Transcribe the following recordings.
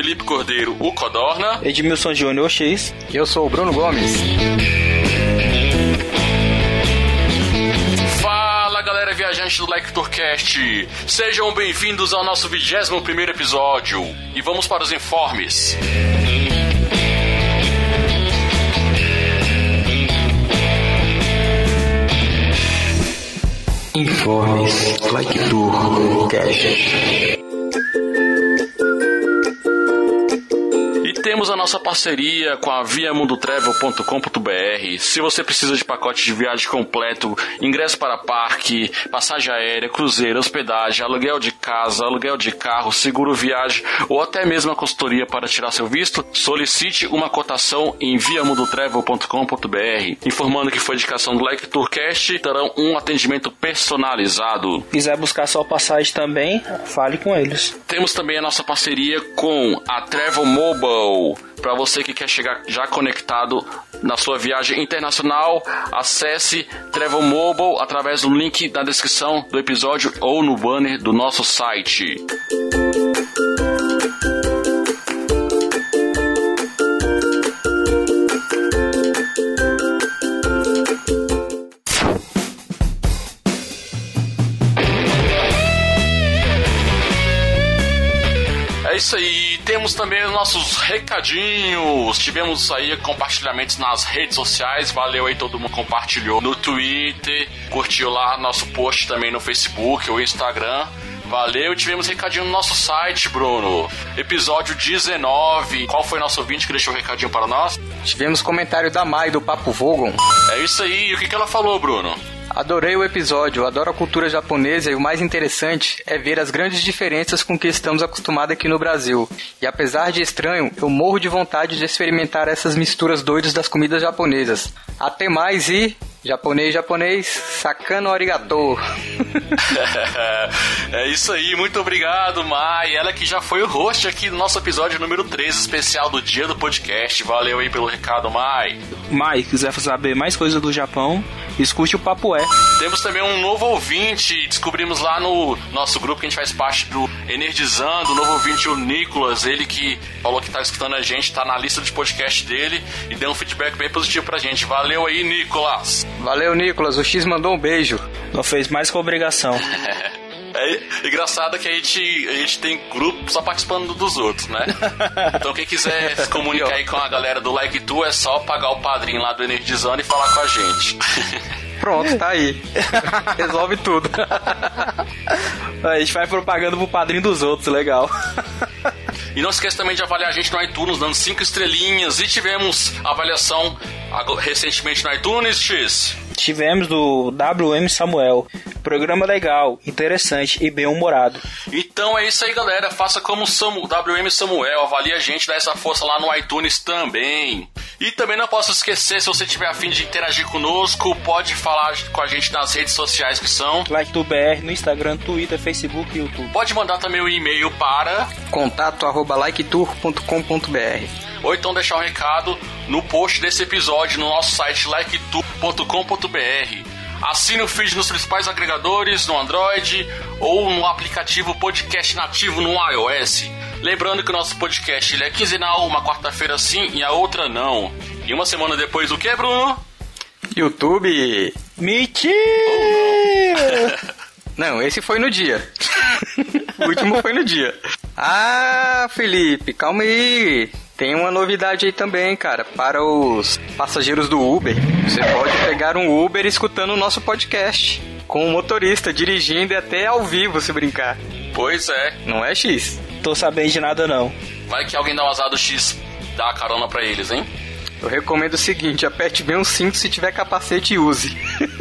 Felipe Cordeiro, o Codorna. Edmilson Júnior X. E eu sou o Bruno Gomes. Fala galera viajante do Like Tourcast, sejam bem-vindos ao nosso 21 primeiro episódio e vamos para os informes. Informes Like nossa parceria com a viamundotravel.com.br. Se você precisa de pacote de viagem completo, ingresso para parque, passagem aérea, cruzeiro, hospedagem, aluguel de casa, aluguel de carro, seguro viagem ou até mesmo a consultoria para tirar seu visto, solicite uma cotação em viamundotravel.com.br. Informando que foi indicação do Like Tourcast, terão um atendimento personalizado. Quiser buscar sua passagem também, fale com eles. Temos também a nossa parceria com a Travel Mobile. Para você que quer chegar já conectado na sua viagem internacional, acesse Travel Mobile através do link da descrição do episódio ou no banner do nosso site. É isso aí, temos também os nossos recadinhos. Tivemos aí compartilhamentos nas redes sociais. Valeu aí, todo mundo compartilhou no Twitter, curtiu lá nosso post também no Facebook ou Instagram. Valeu, tivemos recadinho no nosso site, Bruno. Episódio 19. Qual foi nosso ouvinte que deixou o recadinho para nós? Tivemos comentário da Mai do Papo Vogon. É isso aí, e o que, que ela falou, Bruno? Adorei o episódio, adoro a cultura japonesa e o mais interessante é ver as grandes diferenças com que estamos acostumados aqui no Brasil. E apesar de estranho, eu morro de vontade de experimentar essas misturas doidas das comidas japonesas. Até mais e japonês japonês, sakano arigato. é isso aí, muito obrigado, Mai. Ela que já foi o host aqui do nosso episódio número 13, especial do dia do podcast. Valeu aí pelo recado, Mai. Mai, quiser saber mais coisas do Japão, escute o Papo É. Temos também um novo ouvinte, descobrimos lá no nosso grupo que a gente faz parte do Energizando, o novo ouvinte, o Nicolas, ele que falou que tá escutando a gente, tá na lista de podcast dele e deu um feedback bem positivo pra gente. Valeu aí, Nicolas. Valeu, Nicolas. O X mandou um beijo. Não fez mais que obrigação. É engraçado que a gente, a gente tem grupo só participando dos outros, né? Então quem quiser se comunicar aí com a galera do Like Tu é só pagar o padrinho lá do Energizando e falar com a gente. Pronto, tá aí. Resolve tudo. A gente vai propaganda pro padrinho dos outros, legal. E não esqueça também de avaliar a gente no iTunes, dando 5 estrelinhas. E tivemos avaliação recentemente no iTunes, X. Tivemos do WM Samuel. Programa legal, interessante e bem humorado. Então é isso aí, galera. Faça como o Samu, WM Samuel. Avalie a gente, dá essa força lá no iTunes também. E também não posso esquecer, se você tiver afim de interagir conosco, pode falar com a gente nas redes sociais que são Like do BR no Instagram, Twitter, Facebook e YouTube. Pode mandar também o um e-mail para contato arroba liketour.com.br ou então deixar um recado no post desse episódio no nosso site liketour.com.br. Assine o feed nos principais agregadores, no Android ou no aplicativo podcast nativo no iOS. Lembrando que o nosso podcast ele é quinzenal, uma quarta-feira sim e a outra não. E uma semana depois o que, Bruno? YouTube. Mentira! não, esse foi no dia. o último foi no dia. Ah, Felipe, calma aí. Tem uma novidade aí também, cara. Para os passageiros do Uber, você pode pegar um Uber escutando o nosso podcast. Com o motorista dirigindo e até ao vivo, se brincar. Pois é. Não é X? Tô sabendo de nada não. Vai que alguém dá um azar do X dar a carona pra eles, hein? Eu recomendo o seguinte, aperte bem um cinto, se tiver capacete, use.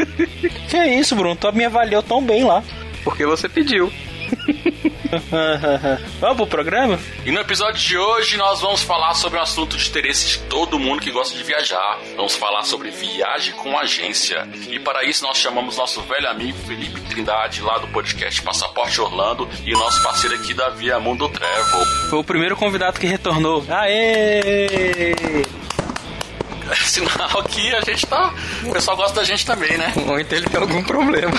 Que é isso, Bruno? Tu me avaliou tão bem lá. Porque você pediu. Vamos pro programa? E no episódio de hoje nós vamos falar sobre um assunto de interesse de todo mundo que gosta de viajar. Vamos falar sobre viagem com agência. E para isso nós chamamos nosso velho amigo Felipe Trindade, lá do podcast Passaporte Orlando, e o nosso parceiro aqui da Via Mundo Travel. Foi o primeiro convidado que retornou. Aê! Sinal que a gente tá. O pessoal gosta da gente também, né? Ou então ele tem algum problema.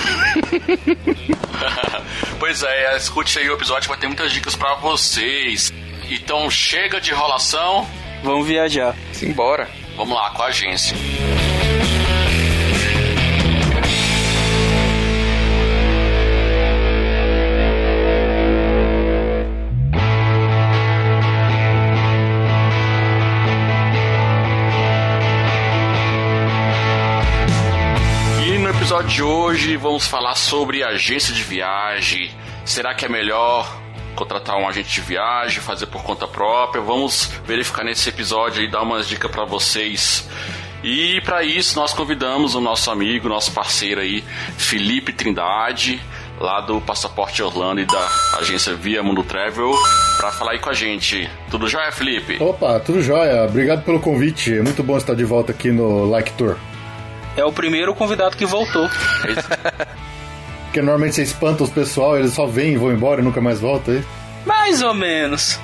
pois é, escute aí o episódio que vai ter muitas dicas pra vocês. Então chega de enrolação, Vamos viajar. Simbora. vamos lá com a agência. Episódio de hoje vamos falar sobre agência de viagem. Será que é melhor contratar um agente de viagem, fazer por conta própria? Vamos verificar nesse episódio e dar umas dicas para vocês. E para isso nós convidamos o nosso amigo, nosso parceiro aí, Felipe Trindade, lá do Passaporte Orlando e da agência Via Mundo Travel, para falar aí com a gente. Tudo jóia, Felipe? Opa, tudo jóia. Obrigado pelo convite. É muito bom estar de volta aqui no Like Tour. É o primeiro convidado que voltou. Porque normalmente você espanta os pessoal, eles só vêm e vão embora e nunca mais voltam. aí. Mais ou menos.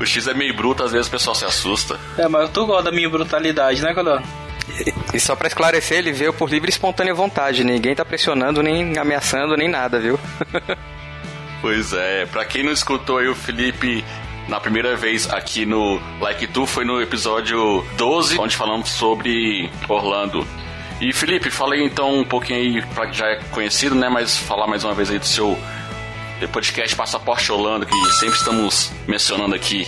O X é meio bruto, às vezes o pessoal se assusta. É, mas tu gosta da minha brutalidade, né, Codó? E só pra esclarecer, ele veio por livre e espontânea vontade. Ninguém tá pressionando, nem ameaçando, nem nada, viu? Pois é, pra quem não escutou aí o Felipe na primeira vez aqui no Like Tu, foi no episódio 12, onde falamos sobre Orlando. E Felipe, falei então um pouquinho aí, pra já é conhecido, né? Mas falar mais uma vez aí do seu podcast Passaporte Orlando, que sempre estamos mencionando aqui.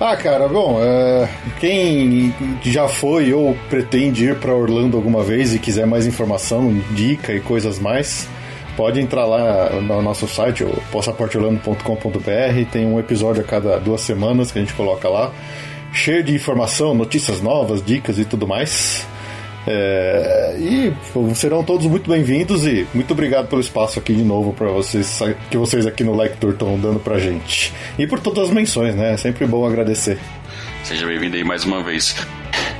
Ah, cara, bom, é, quem já foi ou pretende ir para Orlando alguma vez e quiser mais informação, dica e coisas mais, pode entrar lá no nosso site, passaporteorlando.com.br. Tem um episódio a cada duas semanas que a gente coloca lá, cheio de informação, notícias novas, dicas e tudo mais. É, e serão todos muito bem-vindos e muito obrigado pelo espaço aqui de novo para vocês que vocês aqui no Lector estão dando pra gente. E por todas as menções, né? É sempre bom agradecer. Seja bem-vindo aí mais uma vez.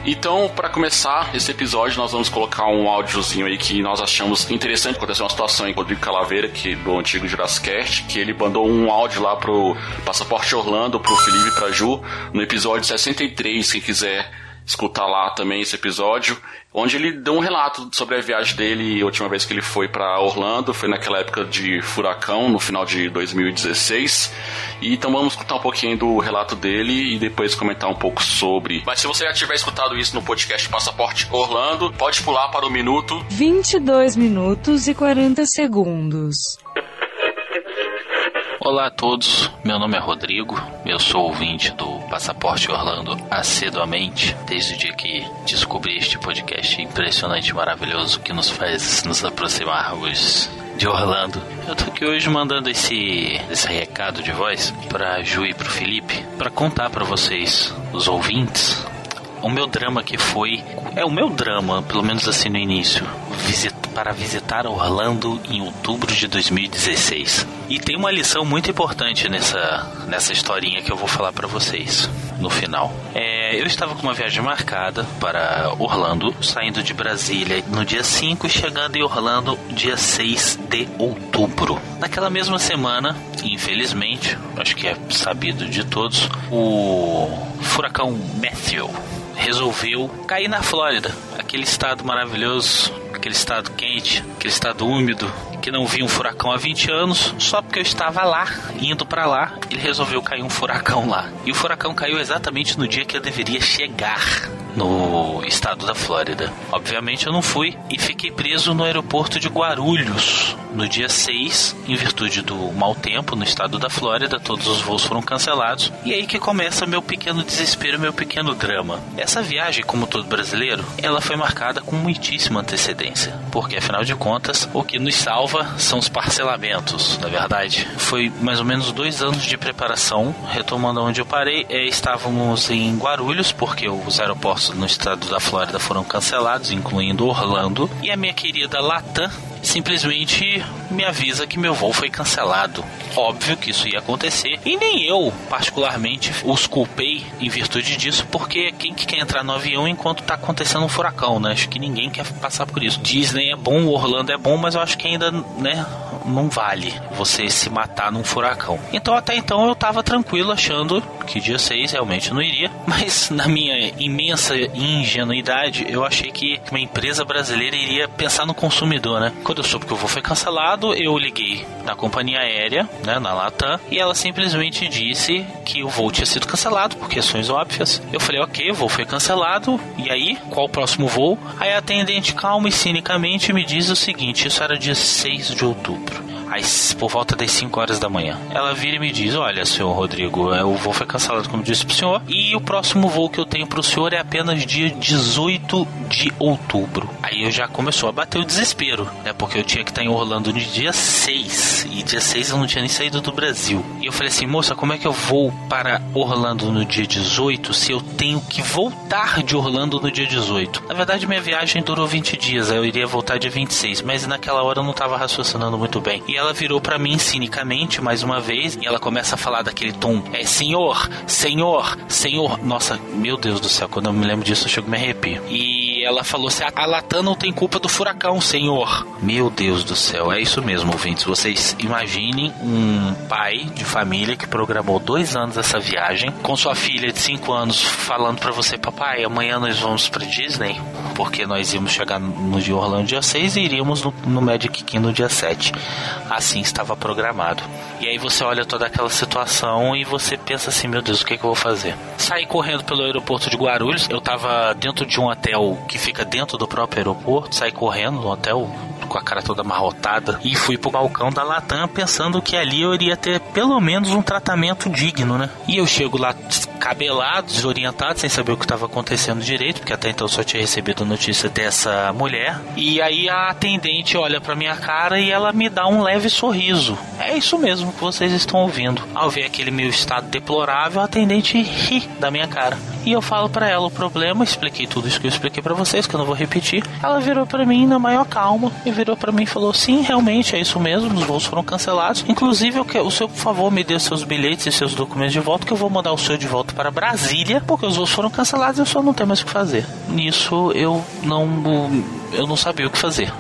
Então, para começar esse episódio, nós vamos colocar um áudiozinho aí que nós achamos interessante. Aconteceu uma situação em Rodrigo Calaveira, que do antigo Jurassic Cast, que ele mandou um áudio lá pro Passaporte Orlando, pro Felipe e pra Ju, no episódio 63, quem quiser escutar lá também esse episódio, onde ele deu um relato sobre a viagem dele, a última vez que ele foi para Orlando, foi naquela época de furacão, no final de 2016. E então vamos escutar um pouquinho do relato dele e depois comentar um pouco sobre. Mas se você já tiver escutado isso no podcast Passaporte Orlando, pode pular para o minuto 22 minutos e 40 segundos. Olá a todos, meu nome é Rodrigo, eu sou ouvinte do Passaporte Orlando assiduamente, desde o dia que descobri este podcast impressionante e maravilhoso que nos faz nos aproximarmos de Orlando. Eu tô aqui hoje mandando esse, esse recado de voz pra Ju e pro Felipe, para contar para vocês, os ouvintes, o meu drama que foi. É o meu drama, pelo menos assim no início. visit- para visitar Orlando em outubro de 2016. E tem uma lição muito importante nessa, nessa historinha que eu vou falar para vocês no final. É, eu estava com uma viagem marcada para Orlando, saindo de Brasília no dia 5 e chegando em Orlando dia 6 de outubro. Naquela mesma semana, infelizmente, acho que é sabido de todos, o furacão Matthew resolveu cair na Flórida, aquele estado maravilhoso, aquele estado quente, aquele estado úmido, que não via um furacão há 20 anos, só porque eu estava lá, indo para lá, ele resolveu cair um furacão lá. E o furacão caiu exatamente no dia que eu deveria chegar no estado da Flórida. Obviamente eu não fui e fiquei preso no aeroporto de Guarulhos no dia 6, em virtude do mau tempo no estado da Flórida, todos os voos foram cancelados. E aí que começa meu pequeno desespero, meu pequeno drama. Essa viagem, como todo brasileiro, ela foi marcada com muitíssima antecedência, porque afinal de contas, o que nos salva são os parcelamentos, na verdade. Foi mais ou menos dois anos de preparação, retomando onde eu parei, é, estávamos em Guarulhos, porque os aeroportos no estado da Flórida foram cancelados, incluindo Orlando, e a minha querida Latam simplesmente me avisa que meu voo foi cancelado. Óbvio que isso ia acontecer e nem eu, particularmente, os culpei em virtude disso, porque quem que quer entrar no avião enquanto tá acontecendo um furacão, né? Acho que ninguém quer passar por isso. Disney é bom, Orlando é bom, mas eu acho que ainda, né, não vale você se matar num furacão. Então até então eu tava tranquilo achando que dia 6 realmente não iria, mas na minha imensa ingenuidade eu achei que uma empresa brasileira iria pensar no consumidor, né? Quando eu soube que o voo foi cancelado, eu liguei na companhia aérea, né, na Latam, e ela simplesmente disse que o voo tinha sido cancelado por questões óbvias. Eu falei, ok, o voo foi cancelado, e aí, qual o próximo voo? Aí a atendente calma e cinicamente me diz o seguinte, isso era dia 6 de outubro por volta das 5 horas da manhã. Ela vira e me diz: Olha, senhor Rodrigo, é, o voo foi cancelado, como disse pro senhor, e o próximo voo que eu tenho pro senhor é apenas dia 18 de outubro. Aí eu já começou a bater o desespero, né? Porque eu tinha que estar em Orlando no dia 6, e dia 6 eu não tinha nem saído do Brasil. E eu falei assim: Moça, como é que eu vou para Orlando no dia 18 se eu tenho que voltar de Orlando no dia 18? Na verdade, minha viagem durou 20 dias, eu iria voltar dia 26, mas naquela hora eu não estava raciocinando muito bem. E ela virou para mim cinicamente mais uma vez e ela começa a falar daquele tom: É senhor, senhor, senhor. Nossa, meu Deus do céu, quando eu me lembro disso eu chego a me arrepio. E ela falou assim: A Latam não tem culpa do furacão, senhor. Meu Deus do céu, é isso mesmo, ouvintes. Vocês imaginem um pai de família que programou dois anos essa viagem com sua filha de cinco anos falando para você: Papai, amanhã nós vamos para Disney porque nós íamos chegar no de Orlando dia 6 e iríamos no, no Magic Kingdom no dia 7 assim estava programado. E aí você olha toda aquela situação e você pensa assim, meu Deus, o que, é que eu vou fazer? Saí correndo pelo aeroporto de Guarulhos, eu estava dentro de um hotel que fica dentro do próprio aeroporto, saí correndo no hotel com a cara toda amarrotada e fui pro balcão da Latam pensando que ali eu iria ter pelo menos um tratamento digno, né? E eu chego lá cabelado, desorientado, sem saber o que estava acontecendo direito, porque até então só tinha recebido notícia dessa mulher. E aí a atendente olha pra minha cara e ela me dá um leve sorriso. É isso mesmo que vocês estão ouvindo. Ao ver aquele meu estado deplorável, a atendente ri da minha cara. E eu falo para ela o problema, expliquei tudo isso que eu expliquei para vocês, que eu não vou repetir. Ela virou para mim na maior calma e virou para mim e falou: "Sim, realmente é isso mesmo, os voos foram cancelados. Inclusive, eu quero, o senhor, por favor, me dê seus bilhetes e seus documentos de volta que eu vou mandar o senhor de volta para Brasília, porque os voos foram cancelados e eu só não tenho mais o que fazer". Nisso eu não eu não sabia o que fazer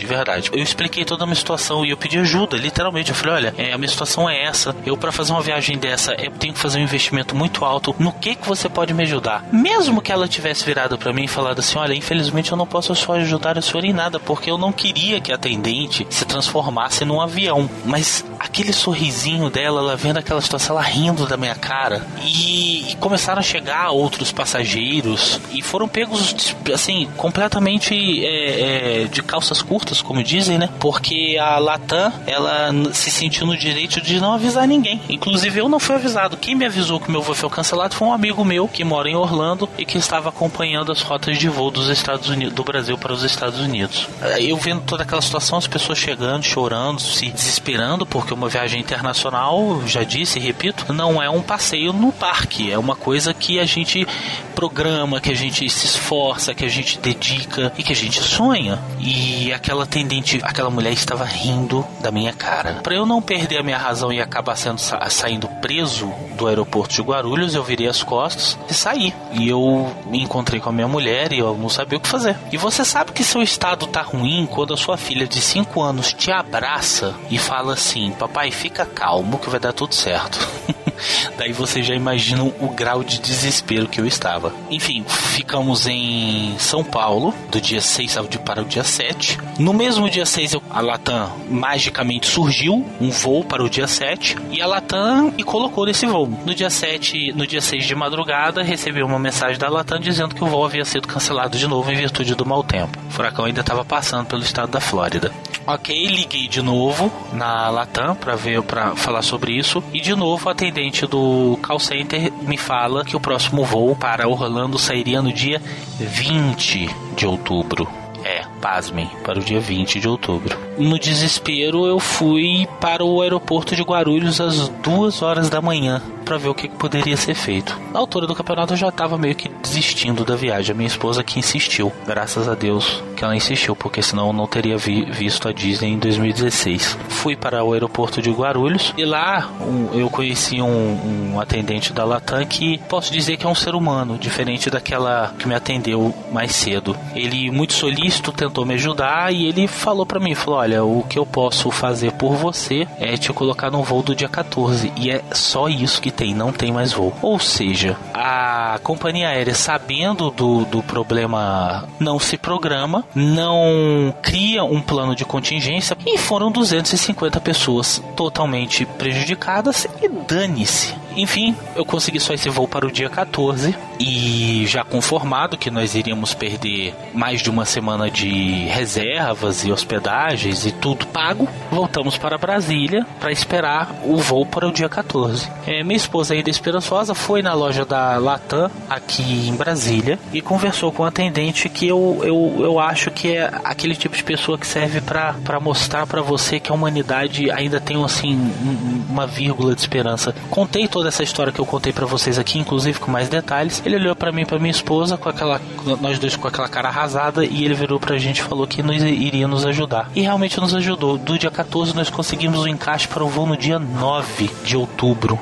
de verdade. Eu expliquei toda a minha situação e eu pedi ajuda, literalmente. Eu falei, olha, é, a minha situação é essa. Eu, para fazer uma viagem dessa, eu tenho que fazer um investimento muito alto. No que que você pode me ajudar? Mesmo que ela tivesse virado para mim e falado assim, olha, infelizmente eu não posso só ajudar a senhora em nada, porque eu não queria que a atendente se transformasse num avião. Mas aquele sorrisinho dela, ela vendo aquela situação, ela rindo da minha cara. E, e começaram a chegar outros passageiros e foram pegos, assim, completamente é, é, de calças curtas como dizem, né? Porque a Latam, ela se sentiu no direito de não avisar ninguém. Inclusive, eu não fui avisado. Quem me avisou que meu voo foi cancelado foi um amigo meu que mora em Orlando e que estava acompanhando as rotas de voo dos Estados Unidos, do Brasil para os Estados Unidos. Eu vendo toda aquela situação, as pessoas chegando, chorando, se desesperando, porque uma viagem internacional, já disse e repito, não é um passeio no parque, é uma coisa que a gente programa, que a gente se esforça, que a gente dedica e que a gente sonha. E aquela aquela atendente, aquela mulher estava rindo da minha cara. Para eu não perder a minha razão e acabar sendo, saindo preso do aeroporto de Guarulhos, eu virei as costas e saí. E eu me encontrei com a minha mulher e eu não sabia o que fazer. E você sabe que seu estado tá ruim quando a sua filha de 5 anos te abraça e fala assim: Papai, fica calmo que vai dar tudo certo. Daí você já imagina o grau de desespero que eu estava. Enfim, ficamos em São Paulo, do dia 6 para o dia 7. No mesmo dia 6, a Latam magicamente surgiu um voo para o dia 7 e a Latam me colocou nesse voo. No dia 7, no dia 6 de madrugada, recebi uma mensagem da Latam dizendo que o voo havia sido cancelado de novo em virtude do mau tempo. O furacão ainda estava passando pelo estado da Flórida. Ok, liguei de novo na Latam para ver, para falar sobre isso e de novo o atendente do call center me fala que o próximo voo para Orlando sairia no dia 20 de outubro. É, pasmem, para o dia 20 de outubro. No desespero, eu fui para o aeroporto de Guarulhos às duas horas da manhã para ver o que poderia ser feito. Na altura do campeonato, eu já estava meio que desistindo da viagem. A minha esposa que insistiu, graças a Deus que ela insistiu, porque senão eu não teria vi visto a Disney em 2016. Fui para o aeroporto de Guarulhos e lá um, eu conheci um, um atendente da Latam que posso dizer que é um ser humano, diferente daquela que me atendeu mais cedo. Ele muito solícito tentou me ajudar e ele falou para mim, falou, olha, o que eu posso fazer por você é te colocar no voo do dia 14 e é só isso que tem, não tem mais voo. Ou seja, a companhia aérea sabendo do, do problema não se programa, não cria um plano de contingência e foram 250 pessoas totalmente prejudicadas e dane-se. Enfim, eu consegui só esse voo para o dia 14 e já conformado que nós iríamos perder mais de uma semana de reservas e hospedagens e tudo pago, voltamos para Brasília para esperar o voo para o dia 14. É, minha esposa ainda esperançosa foi na loja da Latam aqui em Brasília e conversou com o atendente que eu, eu, eu acho que é aquele tipo de pessoa que serve para mostrar para você que a humanidade ainda tem assim uma vírgula de esperança. Contei toda essa história que eu contei para vocês aqui, inclusive com mais detalhes. Ele olhou para mim, para minha esposa, com aquela nós dois com aquela cara arrasada e ele virou pra gente e falou que nos iria nos ajudar. E realmente nos ajudou. Do dia 14 nós conseguimos o encaixe para o voo no dia 9 de outubro.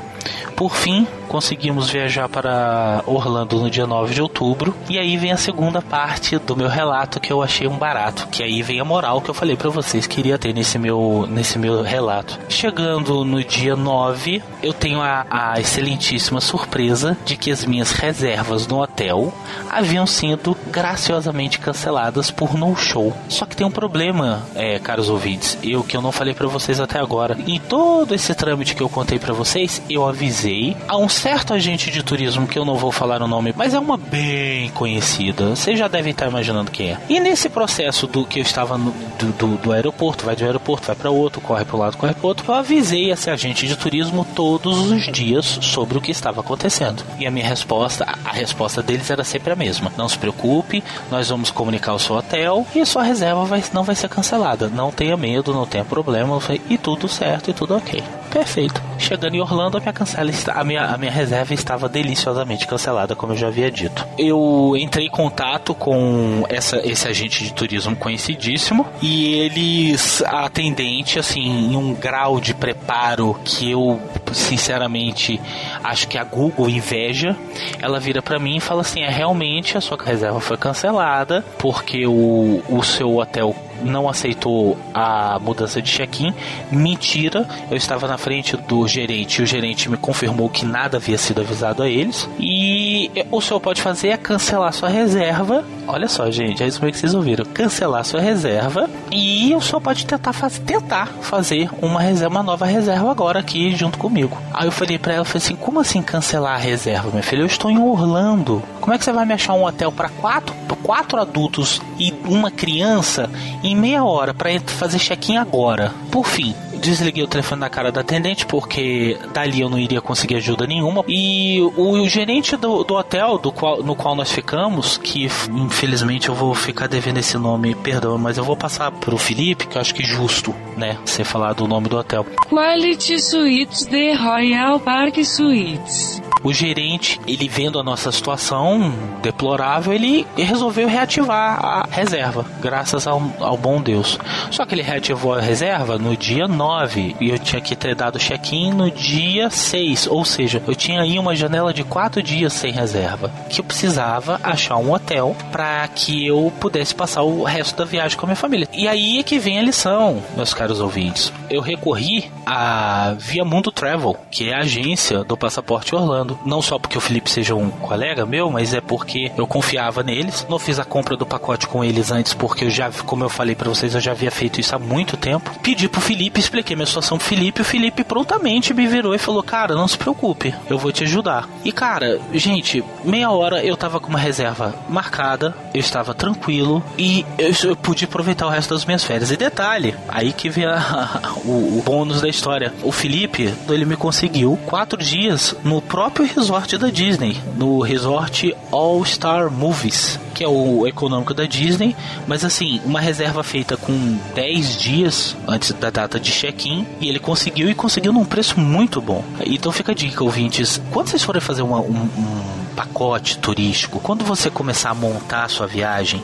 Por fim, conseguimos viajar para Orlando no dia 9 de outubro. E aí vem a segunda parte do meu relato que eu achei um barato. Que aí vem a moral que eu falei para vocês que iria ter nesse meu, nesse meu relato. Chegando no dia 9, eu tenho a, a excelentíssima surpresa de que as minhas reservas no hotel haviam sido graciosamente canceladas por no show. Só que tem um problema, é, caros ouvintes, eu que eu não falei para vocês até agora. Em todo esse trâmite que eu contei para vocês, eu avisei a um certo agente de turismo, que eu não vou falar o nome, mas é uma bem conhecida. Vocês já devem estar imaginando quem é. E nesse processo do que eu estava no, do, do, do, aeroporto, vai de um aeroporto, vai para outro, corre para o lado, corre para outro, eu avisei esse agente de turismo todos os dias sobre o que estava acontecendo. E a minha resposta, a resposta deles era sempre a mesma. Não se preocupe, nós vamos comunicar o seu hotel e a sua reserva vai, não vai ser cancelada. Não tenha medo, não tenha problema, e tudo certo e tudo ok. Perfeito. Chegando em Orlando, a minha, cancela, a minha, a minha reserva estava deliciosamente cancelada, como eu já havia dito. Eu entrei em contato com essa, esse agente de turismo conhecidíssimo e eles, atendente, assim, em um grau de preparo que eu, sinceramente, acho que a Google inveja, ela vira para mim e fala assim: é realmente a sua reserva foi cancelada porque o, o seu hotel não aceitou a mudança de check-in. Mentira, eu estava na frente do gerente e o gerente me confirmou que nada havia sido avisado a eles. E o senhor pode fazer é cancelar sua reserva. Olha só, gente, é isso mesmo que vocês ouviram. Cancelar sua reserva e o senhor pode tentar, faz, tentar fazer uma reserva, uma nova reserva agora aqui junto comigo. Aí eu falei para ela, falei assim, como assim cancelar a reserva, minha filha? Eu estou em Orlando. Como é que você vai me achar um hotel para quatro, quatro adultos e uma criança em meia hora para fazer check-in agora? Por fim, desliguei o telefone na cara da atendente porque dali eu não iria conseguir ajuda nenhuma. E o, o gerente do, do hotel do qual, no qual nós ficamos, que infelizmente eu vou ficar devendo esse nome, perdão, mas eu vou passar pro Felipe, que eu acho que é justo, né, você falar do nome do hotel. Quality Suites de Royal Park Suites. O gerente, ele vendo a nossa situação deplorável, ele resolveu reativar a reserva, graças ao, ao bom Deus. Só que ele reativou a reserva no dia 9 e eu tinha que ter dado check-in no dia 6, ou seja, eu tinha aí uma janela de 4 dias sem reserva, que eu precisava achar um hotel para que eu pudesse passar o resto da viagem com a minha família. E aí é que vem a lição, meus caros ouvintes. Eu recorri a Via Mundo Travel, que é a agência do Passaporte Orlando. Não só porque o Felipe seja um colega meu, mas é porque eu confiava neles. Não fiz a compra do pacote com eles antes, porque eu já, como eu falei para vocês, eu já havia feito isso há muito tempo. Pedi pro Felipe, expliquei minha situação pro Felipe, o Felipe prontamente me virou e falou: Cara, não se preocupe, eu vou te ajudar. E cara, gente, meia hora eu tava com uma reserva marcada, eu estava tranquilo e eu, eu pude aproveitar o resto das minhas férias. E detalhe, aí que vem a, o, o bônus da história. O Felipe, ele me conseguiu quatro dias no próprio resort da Disney, no resort All Star Movies, que é o econômico da Disney, mas assim, uma reserva feita com 10 dias antes da data de check-in, e ele conseguiu e conseguiu num preço muito bom. Então fica a dica, ouvintes, quando vocês forem fazer uma, um, um pacote turístico, quando você começar a montar a sua viagem,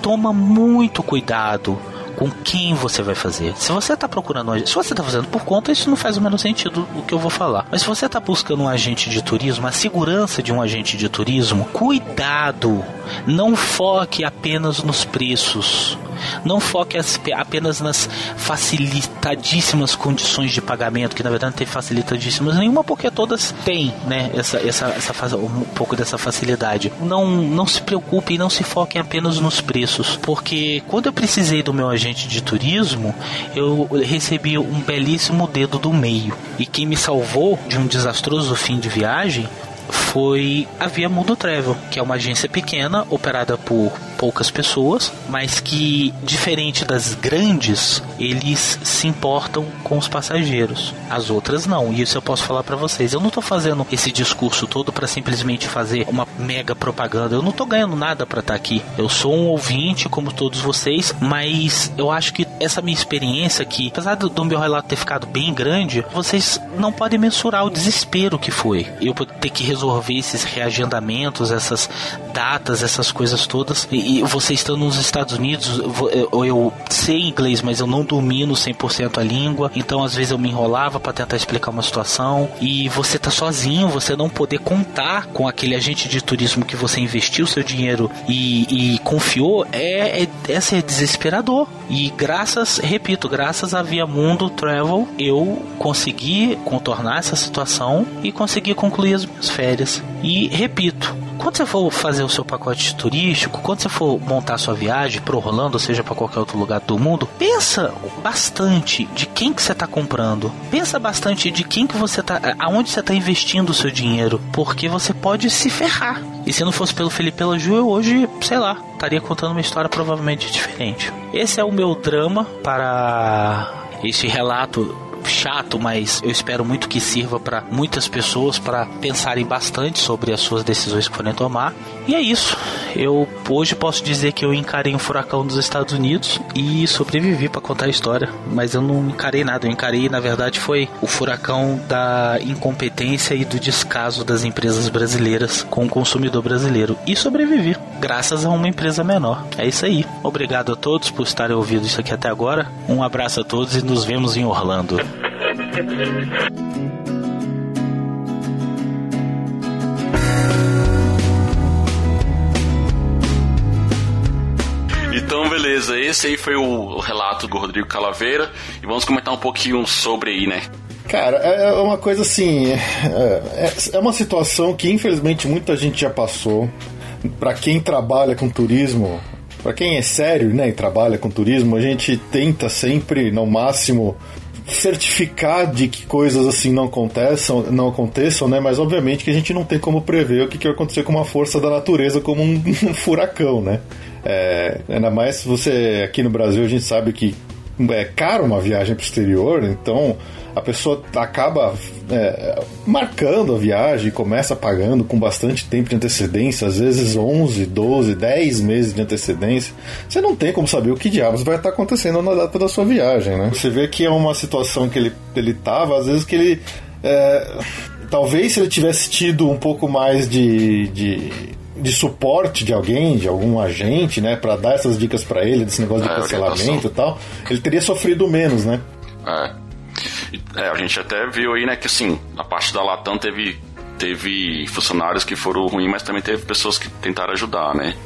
toma muito cuidado com quem você vai fazer. Se você está procurando, se você está fazendo por conta, isso não faz o menor sentido o que eu vou falar. Mas se você está buscando um agente de turismo, a segurança de um agente de turismo, cuidado, não foque apenas nos preços. Não foque apenas nas facilitadíssimas condições de pagamento, que na verdade não tem facilitadíssimas nenhuma, porque todas têm, né, essa, essa, essa, um pouco dessa facilidade. Não, não se preocupe e não se foquem apenas nos preços, porque quando eu precisei do meu agente de turismo, eu recebi um belíssimo dedo do meio. E quem me salvou de um desastroso fim de viagem foi a Via Mundo Travel, que é uma agência pequena operada por poucas pessoas, mas que, diferente das grandes, eles se importam com os passageiros. As outras não, e isso eu posso falar para vocês. Eu não tô fazendo esse discurso todo para simplesmente fazer uma mega propaganda. Eu não tô ganhando nada para estar tá aqui. Eu sou um ouvinte, como todos vocês, mas eu acho que essa minha experiência aqui, apesar do meu relato ter ficado bem grande, vocês não podem mensurar o desespero que foi. Eu ter que resolver esses reagendamentos, essas datas, essas coisas todas. E, e você estando nos Estados Unidos, eu, eu sei inglês, mas eu não domino 100% a língua, então às vezes eu me enrolava para tentar explicar uma situação e você tá sozinho, você não poder contar com aquele agente de turismo que você investiu seu dinheiro e, e confiou, é, é, essa é desesperador. E graças, repito, graças a Via Mundo Travel, eu consegui contornar essa situação e consegui concluir as minhas férias. E repito, quando você for fazer o seu pacote turístico, quando você for montar a sua viagem para Orlando, ou seja, para qualquer outro lugar do mundo, pensa bastante de quem que você está comprando. Pensa bastante de quem que você tá, aonde você está investindo o seu dinheiro, porque você pode se ferrar. E se não fosse pelo Felipe Ju, eu hoje, sei lá, estaria contando uma história provavelmente diferente. Esse é o meu drama para este relato chato, mas eu espero muito que sirva para muitas pessoas para pensarem bastante sobre as suas decisões que forem tomar. E é isso. Eu hoje posso dizer que eu encarei um furacão dos Estados Unidos e sobrevivi para contar a história, mas eu não encarei nada. Eu encarei, na verdade, foi o furacão da incompetência e do descaso das empresas brasileiras com o consumidor brasileiro e sobrevivi, graças a uma empresa menor. É isso aí. Obrigado a todos por estarem ouvindo isso aqui até agora. Um abraço a todos e nos vemos em Orlando. Então, beleza, esse aí foi o relato do Rodrigo Calaveira e vamos comentar um pouquinho sobre aí, né? Cara, é, é uma coisa assim. É, é uma situação que infelizmente muita gente já passou. Para quem trabalha com turismo, para quem é sério, né, e trabalha com turismo, a gente tenta sempre, no máximo, certificar de que coisas assim não aconteçam, não aconteçam, né? Mas obviamente que a gente não tem como prever o que, que vai acontecer com uma força da natureza como um, um furacão, né? É, ainda mais se você aqui no Brasil a gente sabe que é caro uma viagem para exterior, então a pessoa acaba é, marcando a viagem, começa pagando com bastante tempo de antecedência, às vezes 11, 12, 10 meses de antecedência. Você não tem como saber o que diabos vai estar acontecendo na data da sua viagem, né? Você vê que é uma situação que ele, ele tava, às vezes que ele. É, talvez se ele tivesse tido um pouco mais de, de, de suporte de alguém, de algum agente, né, para dar essas dicas para ele desse negócio de É, cancelamento e tal, ele teria sofrido menos, né? É. É, a gente até viu aí, né, que assim, na parte da Latam teve, teve funcionários que foram ruins, mas também teve pessoas que tentaram ajudar, né?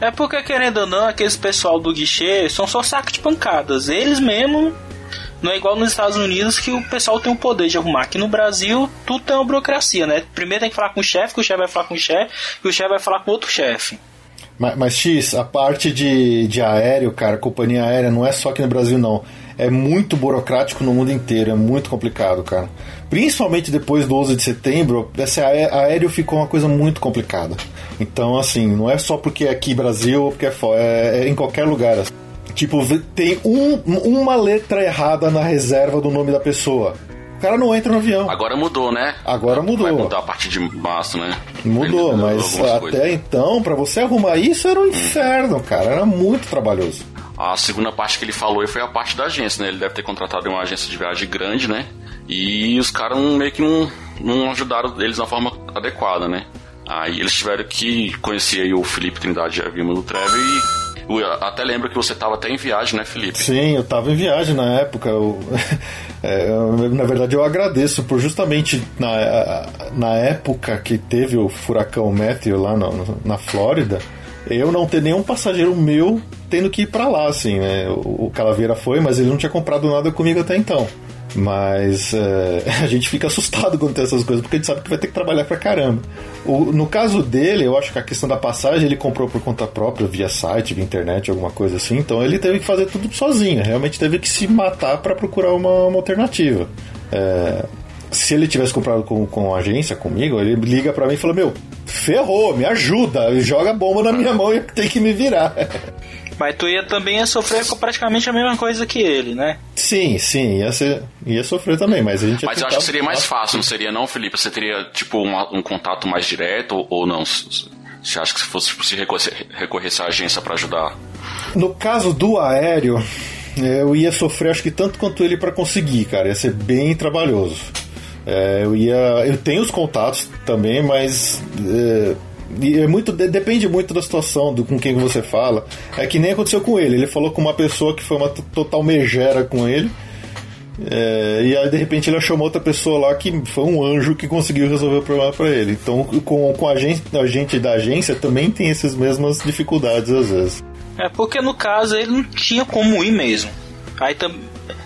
É porque, querendo ou não, aqueles pessoal do guichê são só saco de pancadas. Eles mesmo. Não é igual nos Estados Unidos que o pessoal tem o poder de arrumar. Aqui no Brasil, tudo tem uma burocracia, né? Primeiro tem que falar com o chefe, que o chefe vai falar com o chefe, e o chefe vai falar com outro chefe. Mas, mas, X, a parte de, de aéreo, cara, companhia aérea, não é só aqui no Brasil, não. É muito burocrático no mundo inteiro, é muito complicado, cara. Principalmente depois do 11 de setembro, esse aé- aéreo ficou uma coisa muito complicada. Então, assim, não é só porque é aqui Brasil ou porque é fora, é, é em qualquer lugar. assim. Tipo, tem um- uma letra errada na reserva do nome da pessoa. O cara não entra no avião. Agora mudou, né? Agora mudou. Vai mudar a partir de março, né? Mudou, Ele- mas até coisas. então, pra você arrumar isso era um inferno, cara. Era muito trabalhoso. A segunda parte que ele falou foi a parte da agência, né? Ele deve ter contratado uma agência de viagem grande, né? E os caras meio que não, não ajudaram eles da forma adequada, né? Aí eles tiveram que conhecer o Felipe Trindade e a Vilma do Treve e eu até lembro que você tava até em viagem, né, Felipe? Sim, eu tava em viagem na época. eu- é, eu- na verdade, eu agradeço por justamente na, na época que teve o furacão Matthew lá no- na Flórida, eu não ter nenhum passageiro meu tendo que ir pra lá, assim, né? O, Calaveira foi, mas ele não tinha comprado nada comigo até então. Mas é, a gente fica assustado quando tem essas coisas, porque a gente sabe que vai ter que trabalhar pra caramba. O- no caso dele, eu acho que a questão da passagem ele comprou por conta própria, via site, via internet, alguma coisa assim. Então ele teve que fazer tudo sozinho, realmente teve que se matar pra procurar uma, uma alternativa. É, se ele tivesse comprado com, com a agência comigo, ele liga pra mim e fala: Meu, ferrou, me ajuda, joga a bomba na minha mão e eu tenho que me virar. Mas tu ia também ia sofrer com praticamente a mesma coisa que ele, né? sim, sim, ia, ser, ia sofrer também, mas a gente ia Mas eu acho que seria mais fácil, não seria não, Felipe? Você teria, tipo, uma- um contato mais direto ou, ou não? Você acha que se fosse se recorrer, recorresse à agência pra ajudar? No caso do aéreo, eu ia sofrer acho que tanto quanto ele pra conseguir, cara. Ia ser bem trabalhoso. É, eu ia, eu tenho os contatos também, mas é, é muito de- depende muito da situação, do com quem você fala. É que nem aconteceu com ele. Ele falou com uma pessoa que foi uma total megera com ele. É, e aí de repente ele achou uma outra pessoa lá que foi um anjo que conseguiu resolver o problema pra ele. Então com, com a, gente, a gente da agência também tem essas mesmas dificuldades às vezes. É porque no caso ele não tinha como ir mesmo. Aí, tam,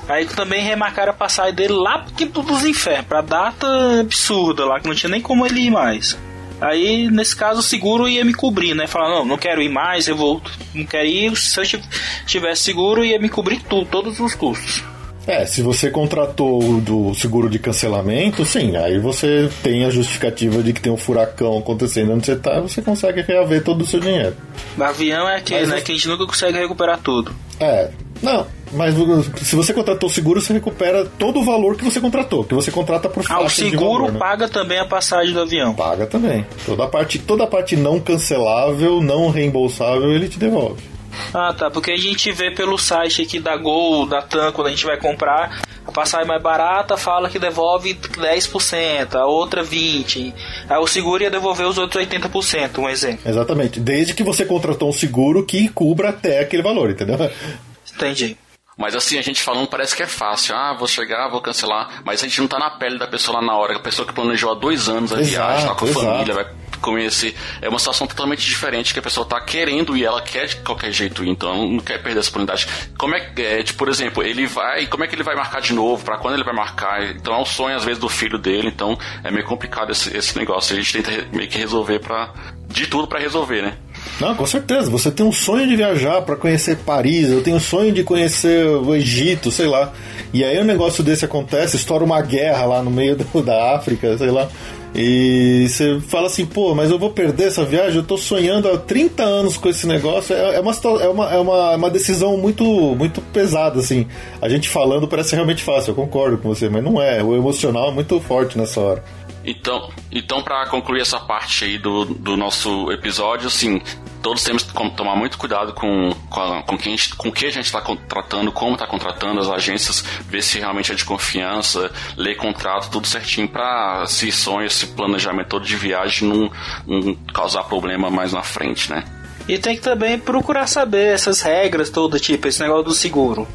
aí também remarcaram a passagem dele lá pro quinto dos infernos, pra data absurda lá, que não tinha nem como ele ir mais. Aí, nesse caso, o seguro ia me cobrir, né? Falar, não, não quero ir mais, eu vou. Não quero ir. Se eu tiv- tivesse seguro, ia me cobrir tudo, todos os custos. É, se você contratou o do seguro de cancelamento, sim, aí você tem a justificativa de que tem um furacão acontecendo onde você tá, você consegue reaver todo o seu dinheiro. O avião é aquele, Mas né? Que a gente nunca consegue recuperar tudo. É, não, mas se você contratou o seguro, você recupera todo o valor que você contratou, que você contrata por Ah, o seguro valor, né? paga também a passagem do avião. Paga também. Toda a parte, toda a parte não cancelável, não reembolsável, ele te devolve. Ah, tá. Porque a gente vê pelo site aqui da Gol, da TAM, quando a gente vai comprar, a passagem mais barata fala que devolve 10%, a outra 20%. Aí o seguro ia devolver os outros 80%, um exemplo. Exatamente. Desde que você contratou um seguro que cubra até aquele valor, entendeu? Entendi. Mas assim, a gente falando parece que é fácil. Ah, vou chegar, vou cancelar. Mas a gente não tá na pele da pessoa lá na hora. A pessoa que planejou há dois anos a Exato, viagem, tá com a exato. família, vai conhecer. É uma situação totalmente diferente que a pessoa tá querendo e ela quer de qualquer jeito ir, então não quer perder essa oportunidade. Como é que, é, tipo, por exemplo, ele vai, como é que ele vai marcar de novo? Pra quando ele vai marcar? Então é um sonho às vezes do filho dele, então é meio complicado esse, esse negócio. A gente tenta meio que resolver pra. de tudo pra resolver, né? Não, com certeza. Você tem um sonho de viajar para conhecer Paris, eu tenho um sonho de conhecer o Egito, sei lá. E aí um negócio desse acontece, estoura uma guerra lá no meio do- da África, sei lá. E você fala assim, pô, mas eu vou perder essa viagem, eu tô sonhando há 30 anos com esse negócio. É, é uma, é uma, é uma, uma decisão muito, muito pesada, assim. A gente falando parece realmente fácil, eu concordo com você, mas não é. O emocional é muito forte nessa hora. Então, então para concluir essa parte aí do, do nosso episódio, assim, todos temos que tomar muito cuidado com, com, com, quem, com que a gente está contratando, como está contratando as agências, ver se realmente é de confiança, ler contrato, tudo certinho para se sonho, esse planejamento todo de viagem não, não causar problema mais na frente, né? E tem que também procurar saber essas regras todas, tipo, esse negócio do seguro.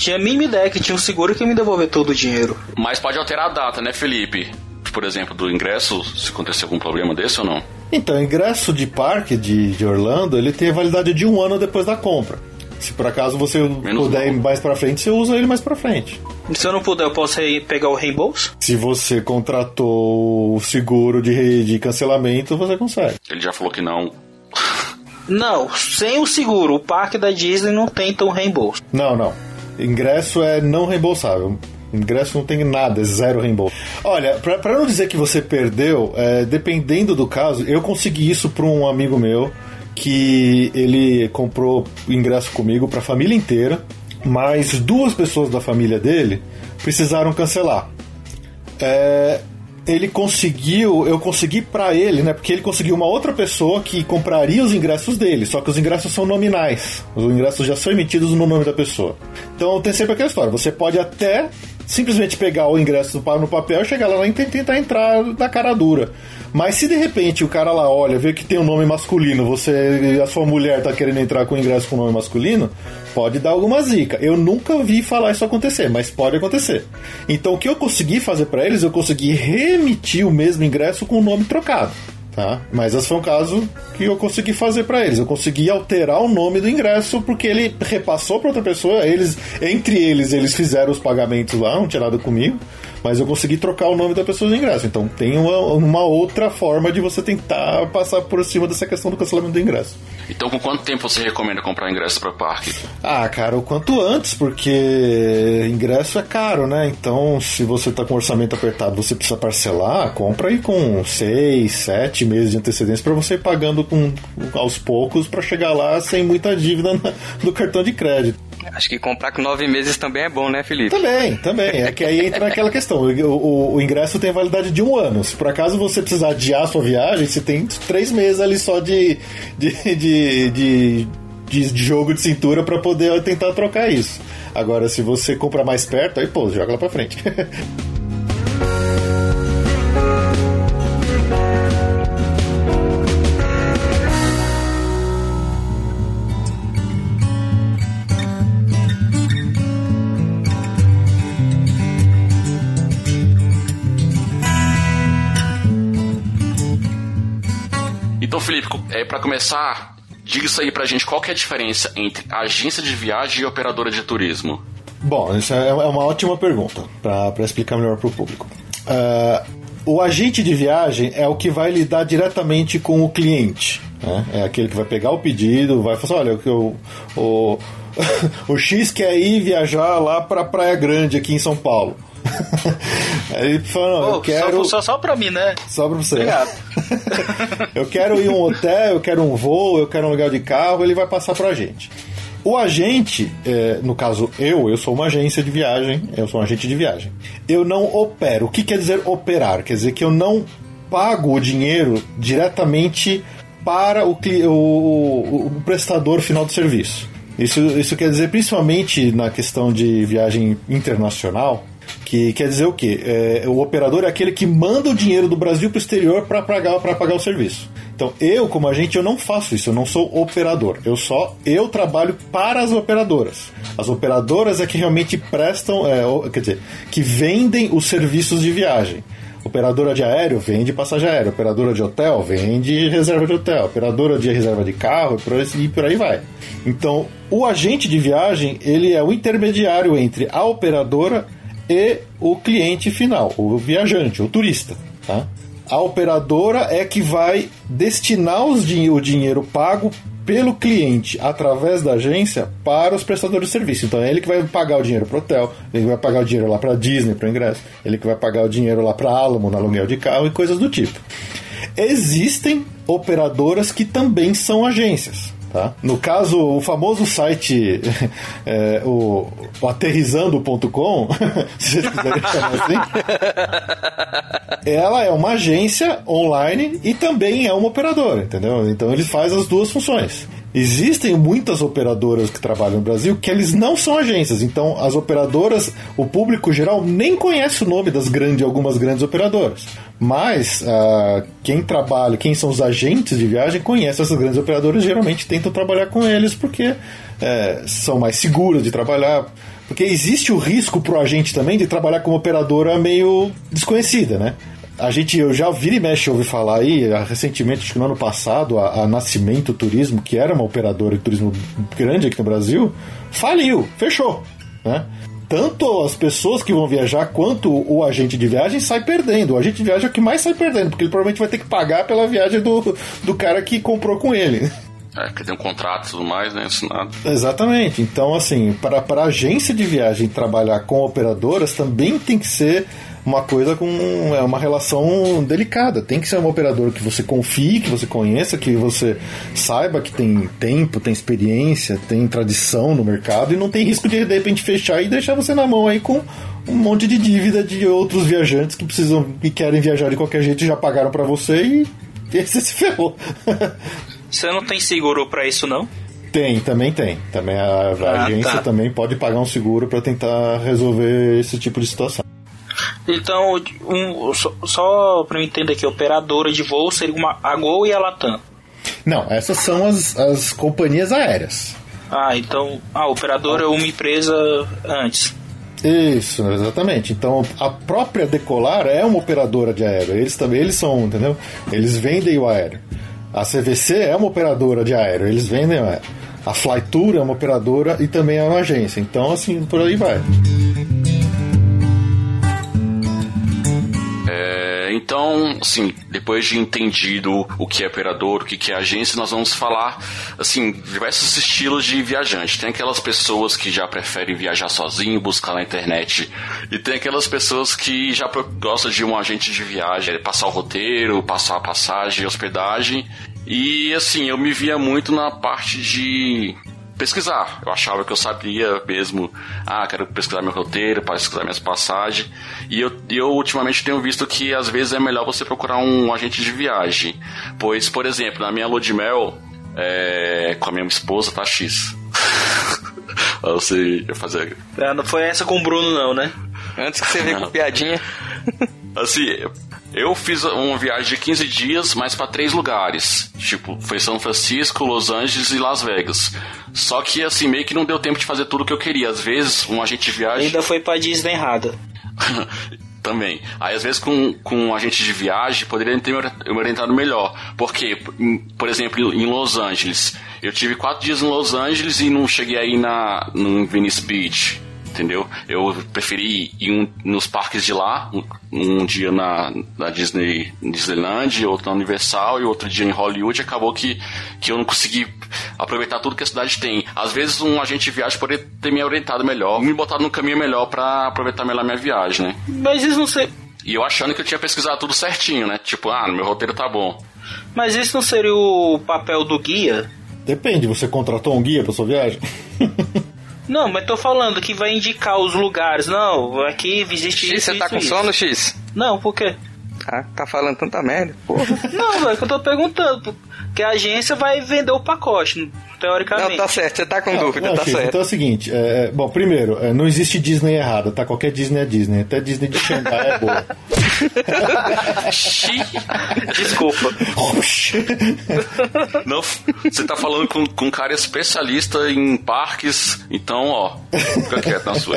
Tinha a mínima ideia que tinha um seguro que ia me devolver todo o dinheiro. Mas pode alterar a data, né, Felipe? Por exemplo, do ingresso, se acontecer algum problema desse ou não. Então, o ingresso de parque de, de Orlando, ele tem a validade de um ano depois da compra. Se por acaso você puder ir mais pra frente, você usa ele mais pra frente. Se eu não puder, eu posso pegar o reembolso? Se você contratou o seguro de, de cancelamento, você consegue. Ele já falou que não. Não, sem o seguro, o parque da Disney não tem tão reembolso. Não, não. Ingresso é não reembolsável. Ingresso não tem nada, é zero reembolso. Olha, pra não dizer que você perdeu, é, dependendo do caso, eu consegui isso pra um amigo meu que ele comprou ingresso comigo pra família inteira, mas duas pessoas da família dele precisaram cancelar. É, ele conseguiu, eu consegui pra ele, né? Porque ele conseguiu uma outra pessoa que compraria os ingressos dele, só que os ingressos são nominais. Os ingressos já são emitidos no nome da pessoa. Então tem sempre aquela história, você pode até simplesmente pegar o ingresso no papel, chegar lá e tentar entrar da cara dura. Mas se de repente o cara lá olha, vê que tem um nome masculino, você a sua mulher tá querendo entrar com o ingresso com nome masculino, pode dar alguma zica. Eu nunca vi falar isso acontecer, mas pode acontecer. Então o que eu consegui fazer pra eles, eu consegui remitir o mesmo ingresso com o nome trocado. Tá? Mas esse foi um caso que eu consegui fazer pra eles. Eu consegui alterar o nome do ingresso porque ele repassou pra outra pessoa. Eles, entre eles, eles fizeram os pagamentos lá, não tinha nada comigo. Mas eu consegui trocar o nome da pessoa do ingresso. Então tem uma, uma outra forma de você tentar passar por cima dessa questão do cancelamento do ingresso. Então, com quanto tempo você recomenda comprar ingresso para parque? Ah, cara, o quanto antes, porque ingresso é caro, né? Então, se você tá com orçamento apertado, você precisa parcelar, compra aí com seis, sete meses de antecedência para você ir pagando com, aos poucos para chegar lá sem muita dívida na- no cartão de crédito. Acho que comprar com nove meses também é bom, né, Felipe? Também, também. É que aí entra naquela questão. O, o- o ingresso tem validade de um ano. Se por acaso você precisar adiar a sua viagem, você tem três meses ali só de, de, de, de, de- jogo de cintura para poder tentar trocar isso. Agora, se você compra mais perto, aí pô, joga lá pra frente. Felipe, é, para começar, diga isso aí pra gente, qual que é a diferença entre agência de viagem e operadora de turismo? Bom, isso é é uma ótima pergunta para explicar melhor para o público. Ah, o agente de viagem é o que vai lidar diretamente com o cliente. né? É aquele que vai pegar o pedido, vai falar: olha, o, o, o X quer ir viajar lá para Praia Grande, aqui em São Paulo. Aí ele fala: não, eu Pô, quero. só, só, pra mim, né? Só pra você. Obrigado. eu quero ir a um hotel, eu quero um voo, eu quero um lugar de carro, ele vai passar pra gente. O agente, é, no caso eu, eu sou uma agência de viagem, eu sou um agente de viagem. Eu não opero. O que quer dizer operar? Quer dizer que eu não pago o dinheiro diretamente para o, o- o prestador final do serviço. Isso, isso quer dizer principalmente na questão de viagem internacional, que quer dizer o quê? É, o operador é aquele que manda o dinheiro do Brasil para o exterior para pagar, pagar o serviço. Então, eu, como agente, eu não faço isso, eu não sou operador. Eu só eu trabalho para as operadoras. As operadoras é que realmente prestam, é, quer dizer, que vendem os serviços de viagem. Operadora de aéreo vende passagem aérea, operadora de hotel vende reserva de hotel, operadora de reserva de carro e por aí vai. Então, o agente de viagem, ele é o intermediário entre a operadora e o cliente final, o viajante, o turista, tá? A operadora é que vai destinar din- o dinheiro pago pelo cliente através da agência para os prestadores de serviço. Então é ele que vai pagar o dinheiro para o hotel, ele vai pagar o dinheiro lá para Disney, para o ingresso, ele que vai pagar o dinheiro lá para Alamo, no aluguel de carro e coisas do tipo. Existem operadoras que também são agências. Tá? No caso, o famoso site, é, o, o aterrizando.com, se vocês quiserem chamar assim, ela é uma agência online e também é uma operadora, entendeu? Então ele faz as duas funções. Existem muitas operadoras que trabalham no Brasil que eles não são agências, então as operadoras, o público geral nem conhece o nome das grandes, algumas grandes operadoras. Mas ah, quem trabalha, quem são os agentes de viagem, conhece essas grandes operadoras, geralmente tentam trabalhar com eles porque é, são mais seguras de trabalhar. Porque existe o risco pro agente também de trabalhar com uma operadora meio desconhecida, né? A gente, eu já vira e mexe ouvi falar aí, ah, recentemente, acho que no ano passado, a, a Nascimento Turismo, que era uma operadora de turismo grande aqui no Brasil, faliu, fechou, né? Tanto as pessoas que vão viajar quanto o agente de viagem sai perdendo. O agente de viagem é o que mais sai perdendo, porque ele provavelmente vai ter que pagar pela viagem do, do cara que comprou com ele. É, que tem um contrato e tudo mais, né? Assinado. Exatamente. Então, assim, para, para a agência de viagem trabalhar com operadoras também tem que ser uma coisa com é uma relação delicada. Tem que ser um operador que você confie, que você conheça, que você saiba que tem tempo, tem experiência, tem tradição no mercado e não tem risco de de repente fechar e deixar você na mão aí com um monte de dívida de outros viajantes que precisam e querem viajar de qualquer jeito e já pagaram para você e, e você se ferrou. Você não tem seguro pra isso, não? Tem, também tem. Também a, a Ah, agência tá. também pode pagar um seguro para tentar resolver esse tipo de situação. Então, um, só, só pra eu entender aqui, operadora de voo seria uma, a Gol e a Latam. Não, essas são as, as companhias aéreas. Ah, então a operadora é uma empresa antes. Isso, exatamente. Então a própria Decolar é uma operadora de aéreo. Eles também eles são, entendeu? Eles vendem o aéreo. A CVC é uma operadora de aéreo. Eles vendem o aéreo. A Flytour é uma operadora e também é uma agência. Então assim por aí vai. É, então, assim, depois de entendido o que é operador, o que é agência, nós vamos falar, assim, diversos estilos de viajante. Tem aquelas pessoas que já preferem viajar sozinho, buscar na internet, e tem aquelas pessoas que já gostam de um agente de viagem, passar o roteiro, passar a passagem, hospedagem. E, assim, eu me via muito na parte de pesquisar. Eu achava que eu sabia mesmo, ah, quero pesquisar meu roteiro, pesquisar minhas passagens. E eu, eu ultimamente tenho visto que às vezes é melhor você procurar um agente de viagem. Pois, por exemplo, na minha lua de mel, é, com a minha esposa, tá X. Você ia fazer. Ah, não foi essa com o Bruno, não, né? Antes que você venha com piadinha. Assim, eu fiz uma viagem de 15 dias, mas para três lugares. Tipo, foi São Francisco, Los Angeles e Las Vegas. Só que, assim, meio que não deu tempo de fazer tudo que eu queria. Às vezes, um agente de viagem. Ainda foi pra Disney errada. Também. Aí, às vezes, com, com um agente de viagem, poderia ter me ori- me orientado melhor. Porque, por exemplo, em Los Angeles, eu tive quatro dias em Los Angeles e não cheguei aí na, no Venice Beach. Entendeu? Eu preferi ir um- nos parques de lá, um, um dia na, na Disney, Disneyland, outro na Universal e outro dia em Hollywood. Acabou que, que eu não consegui aproveitar tudo que a cidade tem. Às vezes, um agente de viagem poderia ter me orientado melhor, me botado no caminho melhor pra aproveitar melhor a minha viagem, né? Mas isso não ser. E eu achando que eu tinha pesquisado tudo certinho, né? Tipo, ah, no meu roteiro tá bom. Mas isso não seria o papel do guia? Depende, você contratou um guia para sua viagem? Não, mas tô falando que vai indicar os lugares. Não, aqui visite X, isso, você tá isso, com isso. sono, X? Não, por quê? Ah, tá falando tanta merda. Porra. Não, velho, que eu tô perguntando. Porque a agência vai vender o pacote, teoricamente. Não, tá certo, você tá com Não, dúvida, não, tá Chico, certo. Então é o seguinte, é, é, bom, primeiro, é, não existe Disney errada, tá? Qualquer Disney é Disney, até Disney de Xangai é boa. Desculpa. Não, você tá falando com, com um cara especialista em parques, então, ó, fica quieto na sua.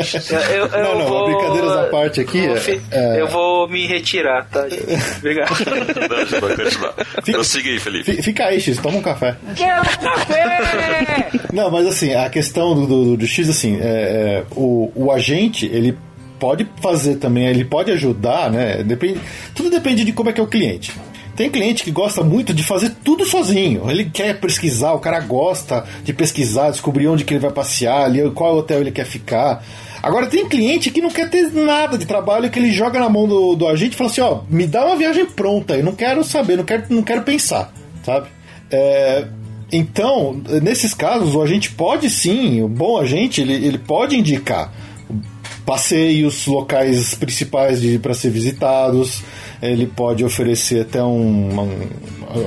Eu, eu Não, não, vou... brincadeiras à parte aqui, Eu vou, é- fi- é- eu vou me retirar, tá? gente? Obrigado. Não, já vai continuar. Prossiga aí, Felipe. Fica aí, X, toma um café. Não, mas assim, a questão do, do, do X, assim, é, é, o, o agente, ele pode fazer também, ele pode ajudar, né? Depende, tudo depende de como é que é o cliente. Tem cliente que gosta muito de fazer tudo sozinho. Ele quer pesquisar, o cara gosta de pesquisar, descobrir onde que ele vai passear, ali, qual hotel ele quer ficar. Agora tem cliente que não quer ter nada de trabalho, que ele joga na mão do, do agente e fala assim, ó, me dá uma viagem pronta, eu não quero saber, não quero, não quero pensar, sabe? É, Então, nesses casos, o agente pode sim, o bom agente, ele, ele pode indicar passeios, locais principais para ser visitados, ele pode oferecer até um,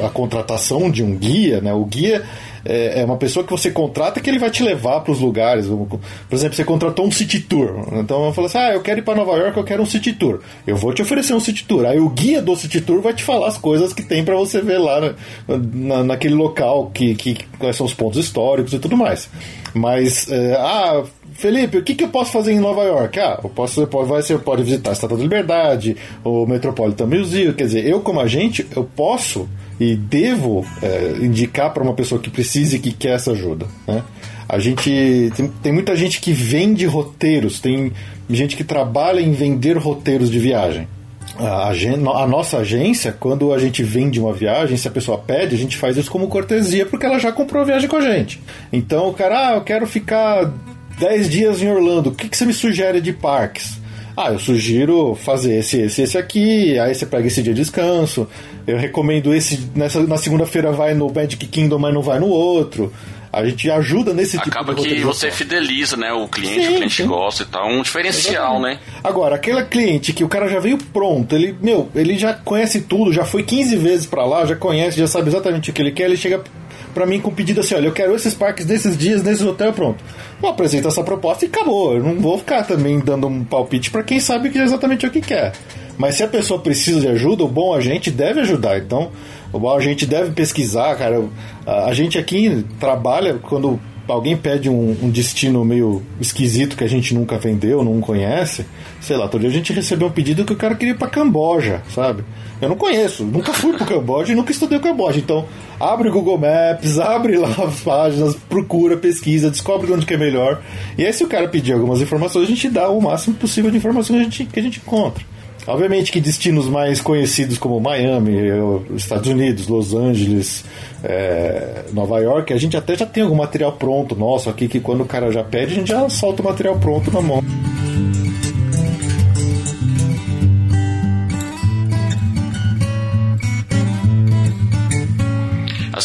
a contratação de um guia, né? O guia é, é uma pessoa que você contrata que ele vai te levar para os lugares. Por exemplo, você contratou um city tour. Então eu falo assim: ah, eu quero ir para Nova York, eu quero um city tour. Eu vou te oferecer um city tour. Aí o guia do city tour vai te falar as coisas que tem para você ver lá na, na, naquele local, que, que, quais são os pontos históricos e tudo mais. Mas, é, ah, Felipe, o que, que eu posso fazer em Nova York? Ah, eu posso, você pode, você pode visitar a Estátua da Liberdade, o Metropolitan Museum. Quer dizer, eu como agente, eu posso e devo é, indicar para uma pessoa que precise e que quer essa ajuda. Né? A gente tem, tem muita gente que vende roteiros, tem gente que trabalha em vender roteiros de viagem. A, a, nossa agência, quando a gente vende uma viagem, se a pessoa pede, a gente faz isso como cortesia, porque ela já comprou a viagem com a gente. Então o cara, ah, eu quero ficar 10 dias em Orlando, o que, que você me sugere de parques? Ah, eu sugiro fazer esse, esse, esse aqui, aí você pega esse dia de descanso. Eu recomendo esse, nessa, na segunda-feira vai no Magic Kingdom, mas não vai no outro. A gente ajuda nesse Acaba tipo de Acaba que você fideliza, né, o cliente, sim, o cliente sim. gosta e tal, um diferencial, Exatamente. né? Agora, aquele cliente que o cara já veio pronto, ele, meu, ele já conhece tudo, já foi 15 vezes para lá, já conhece, já sabe exatamente o que ele quer, ele chega para mim com pedido assim: olha, eu quero esses parques desses dias, nesses hotel, pronto. Eu apresento essa proposta e acabou. Eu não vou ficar também dando um palpite para quem sabe que é exatamente o que quer. Mas se a pessoa precisa de ajuda, o bom agente deve ajudar. Então, o bom agente deve pesquisar, cara. A gente aqui trabalha quando alguém pede um, um, destino meio esquisito que a gente nunca vendeu, não conhece, sei lá, todo dia a gente recebeu um pedido que o cara queria ir pra Camboja, sabe? Eu não conheço, nunca fui pro Camboja e nunca estudei o Camboja. Então, abre o Google Maps, abre lá as páginas, procura, pesquisa, descobre onde que é melhor. E aí, se o cara pedir algumas informações, a gente dá o máximo possível de informações que a gente, que a gente encontra. Obviamente que destinos mais conhecidos como Miami, Estados Unidos, Los Angeles, é, Nova York, a gente até já tem algum material pronto nosso aqui que quando o cara já pede, a gente já solta o material pronto na mão.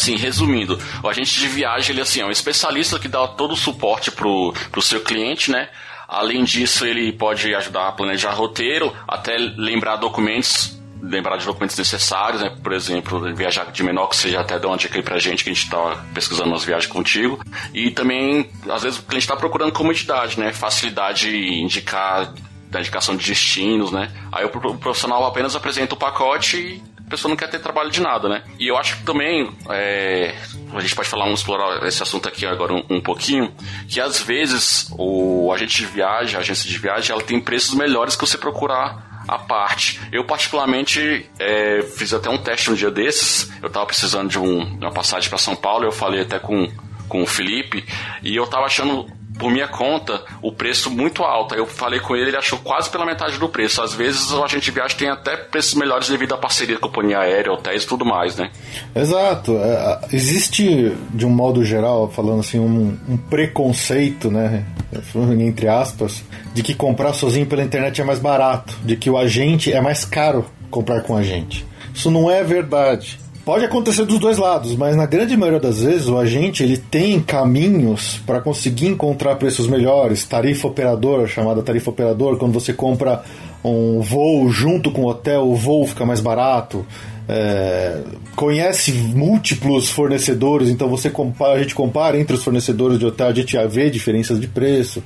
assim, resumindo, o agente de viagem, ele assim, é um especialista que dá todo o suporte pro, pro seu cliente, né? Além disso, ele pode ajudar a planejar roteiro, até lembrar documentos lembrar de documentos necessários, né? Por exemplo, viajar de menor, que seja até dar uma dica aí pra gente, que a gente tá pesquisando nas viagens contigo. E também, às vezes, o cliente tá procurando comodidade, né? Facilidade de indicar, da indicação de destinos, né? Aí o profissional apenas apresenta o pacote pessoa não quer ter trabalho de nada, né? E eu acho que também, é, a gente pode falar, vamos explorar esse assunto aqui agora um, um, pouquinho, que às vezes o agente de viagem, a agência de viagem, ela tem preços melhores que você procurar a parte. Eu, particularmente, é, fiz até um teste um dia desses. Eu tava precisando de, um, uma passagem para São Paulo. Eu falei até com, com o Felipe. E eu tava achando por minha conta, o preço muito alto. Eu falei com ele, ele achou quase pela metade do preço. Às vezes o agente de viagem tem até preços melhores devido à parceria com a companhia aérea, hotéis e tudo mais, né? Exato. É, existe, de um modo geral, falando assim, um, um preconceito, né? Entre aspas, de que comprar sozinho pela internet é mais barato, de que o agente é mais caro comprar com a gente. Isso não é verdade. Pode acontecer dos dois lados, mas na grande maioria das vezes o agente ele tem caminhos para conseguir encontrar preços melhores, tarifa operadora, chamada tarifa operador, quando você compra um voo junto com o hotel, o voo fica mais barato. É, conhece múltiplos fornecedores, então você compara, a gente compara entre os fornecedores de hotel, a gente vê diferenças de preço.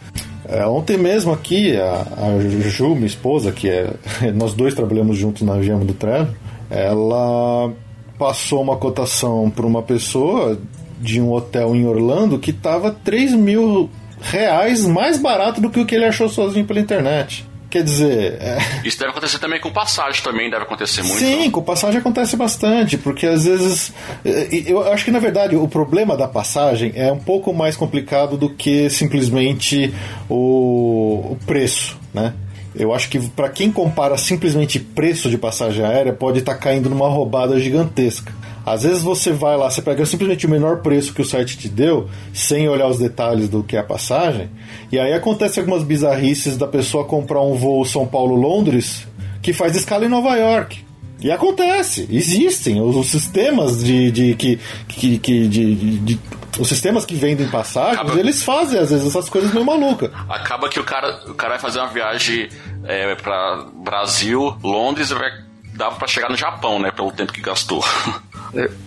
É, ontem mesmo aqui, a, a Ju, minha esposa, que é, nós dois trabalhamos juntos na Gema do Trello, ela passou uma cotação para uma pessoa de um hotel em Orlando que estava 3 mil reais mais barato do que o que ele achou sozinho pela internet. Quer dizer. É... Isso deve acontecer também com passagem, também deve acontecer muito. Sim, com passagem acontece bastante, porque às vezes. É, eu acho que na verdade o problema da passagem é um pouco mais complicado do que simplesmente o, o preço, né? Eu acho que para quem compara simplesmente preço de passagem aérea, pode estar tá caindo numa roubada gigantesca. Às vezes você vai lá, você pega simplesmente o menor preço que o site te deu, sem olhar os detalhes do que é a passagem, e aí acontece algumas bizarrices da pessoa comprar um voo São Paulo-Londres que faz escala em Nova York. E acontece, existem os, os sistemas de, de que, que, que de, de, de- os sistemas que vendem passagens, Acaba- eles fazem às vezes essas coisas meio malucas. Acaba que o cara, o cara vai fazer uma viagem é, pra Brasil, Londres, e vai, dava pra chegar no Japão, né? Pelo tempo que gastou.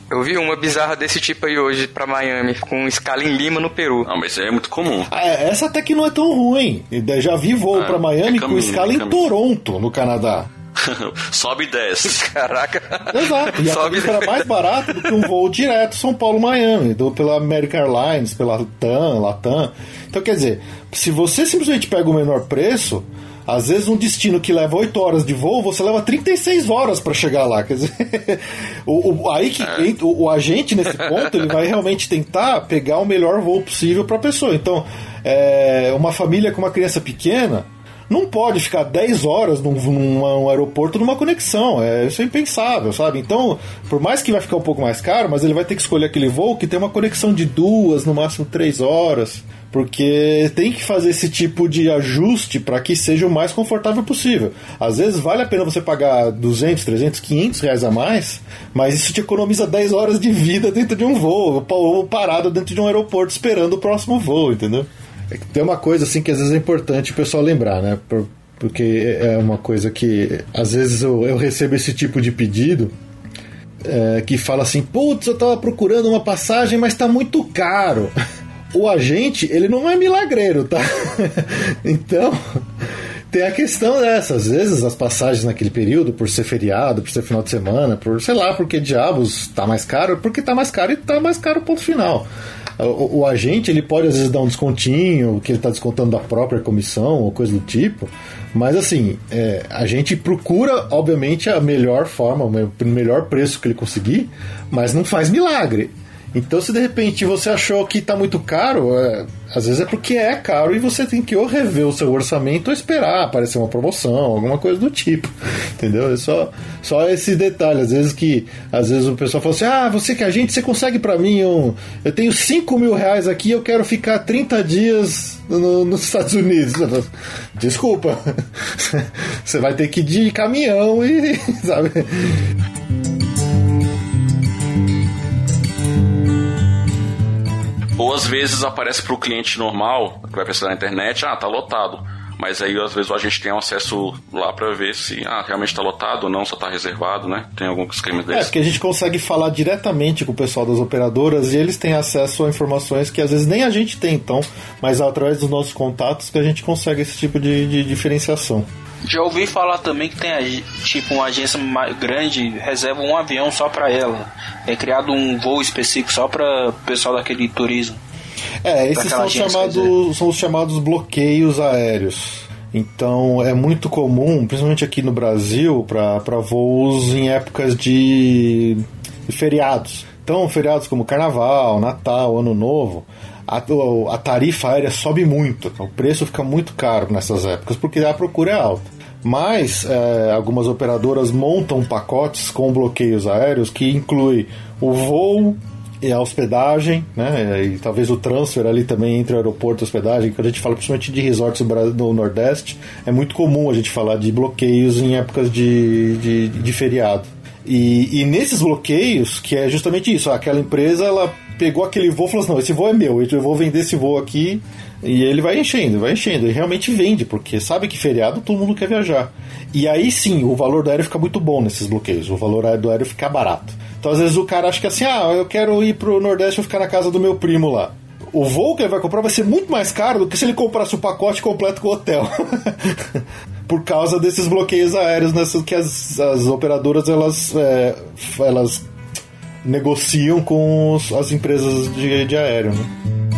Eu, vi uma bizarra desse tipo aí hoje pra Miami, com escala em Lima, no Peru. Não, mas isso aí é muito comum. Ah, é, essa até que não é tão ruim. Já vi voo Ah, pra Miami é com caminho, escala é em. Toronto, no Canadá. Sobe e desce. Caraca. Exato. E a Sobe- tarifa era mais barata do que um voo direto São Paulo-Miami, do, pela American Airlines, pela TAM, Latam. Então, quer dizer, se você simplesmente pega o menor preço, às vezes um destino que leva 8 horas de voo, você leva 36 horas para chegar lá. Quer dizer, o, o- aí que entra- o, o agente nesse ponto, ele vai realmente tentar pegar o melhor voo possível para a pessoa. Então, é, uma família com uma criança pequena não pode ficar 10 horas num, num- num aeroporto numa conexão. É, isso é impensável, sabe? Então, por mais que vai ficar um pouco mais caro, mas ele vai ter que escolher aquele voo que tem uma conexão de duas, no máximo três horas. Porque tem que fazer esse tipo de ajuste para que seja o mais confortável possível. Às vezes vale a pena você pagar 200, 300, 500 reais a mais, mas isso te economiza 10 horas de vida dentro de um voo, ou parado dentro de um aeroporto esperando o próximo voo, entendeu? É Tem uma coisa assim que às vezes é importante o pessoal lembrar, né? Por- porque é uma coisa que às vezes eu, eu recebo esse tipo de pedido é, que fala assim: putz, eu tava procurando uma passagem, mas tá muito caro. O agente, ele não é milagreiro, tá? então. Tem a questão dessa, às vezes as passagens naquele período, por ser feriado, por ser final de semana, por sei lá, porque diabos tá mais caro, porque tá mais caro e tá mais caro, ponto final. O, o agente ele pode às vezes dar um descontinho, que ele está descontando da própria comissão ou coisa do tipo, mas assim, é, a gente procura, obviamente, a melhor forma, o me- o melhor preço que ele conseguir, mas não faz milagre. Então, se de repente você achou que está muito caro, é, às vezes é porque é caro e você tem que ou rever o seu orçamento ou esperar aparecer uma promoção, alguma coisa do tipo. Entendeu? É só, só esse detalhe. Às vezes que às vezes o pessoal fala assim: Ah, você que é agente, você consegue para mim um. Eu tenho 5 mil reais aqui, eu quero ficar 30 dias no- nos Estados Unidos. Desculpa. Você vai ter que ir de caminhão e. Sabe? Ou às vezes aparece pro cliente normal, que vai pesquisar na internet, ah, tá lotado. Mas aí às vezes a gente tem um acesso lá pra ver se ah, realmente tá lotado ou não, só tá reservado, né? Tem algum esquema É, desse. porque a gente consegue falar diretamente com o pessoal das operadoras e eles têm acesso a informações que às vezes nem a gente tem, então, mas através dos nossos contatos que a gente consegue esse tipo de, de diferenciação. Já ouvi falar também que tem tipo uma agência grande reserva um avião só pra ela. É criado um voo específico só para pessoal daquele turismo. É, esses são, agência, são os chamados bloqueios aéreos. Então é muito comum, principalmente aqui no Brasil, para voos em épocas de, de feriados. Então, feriados como Carnaval, Natal, Ano Novo, a, a tarifa aérea sobe muito. O preço fica muito caro nessas épocas, porque a procura é alta. Mas é, algumas operadoras montam pacotes com bloqueios aéreos que inclui o voo e a hospedagem, né? E talvez o transfer ali também entre o aeroporto e hospedagem, que a gente fala principalmente de resorts no Nordeste, é muito comum a gente falar de bloqueios em épocas de, de, de feriado. E, e nesses bloqueios, que é justamente isso, aquela empresa ela pegou aquele voo e falou assim, não, esse voo é meu, eu vou vender esse voo aqui, e ele vai enchendo, vai enchendo, e realmente vende, porque sabe que feriado todo mundo quer viajar. E aí sim, o valor do aéreo fica muito bom nesses bloqueios, o valor do aéreo fica barato. Então às vezes o cara acha que assim, ah, eu quero ir pro Nordeste e ficar na casa do meu primo lá. O voo que ele vai comprar vai ser muito mais caro do que se ele comprasse o pacote completo com o hotel. Por causa desses bloqueios aéreos nessas que as, as operadoras elas, é, elas negociam com os- as empresas de, de aéreo. Né?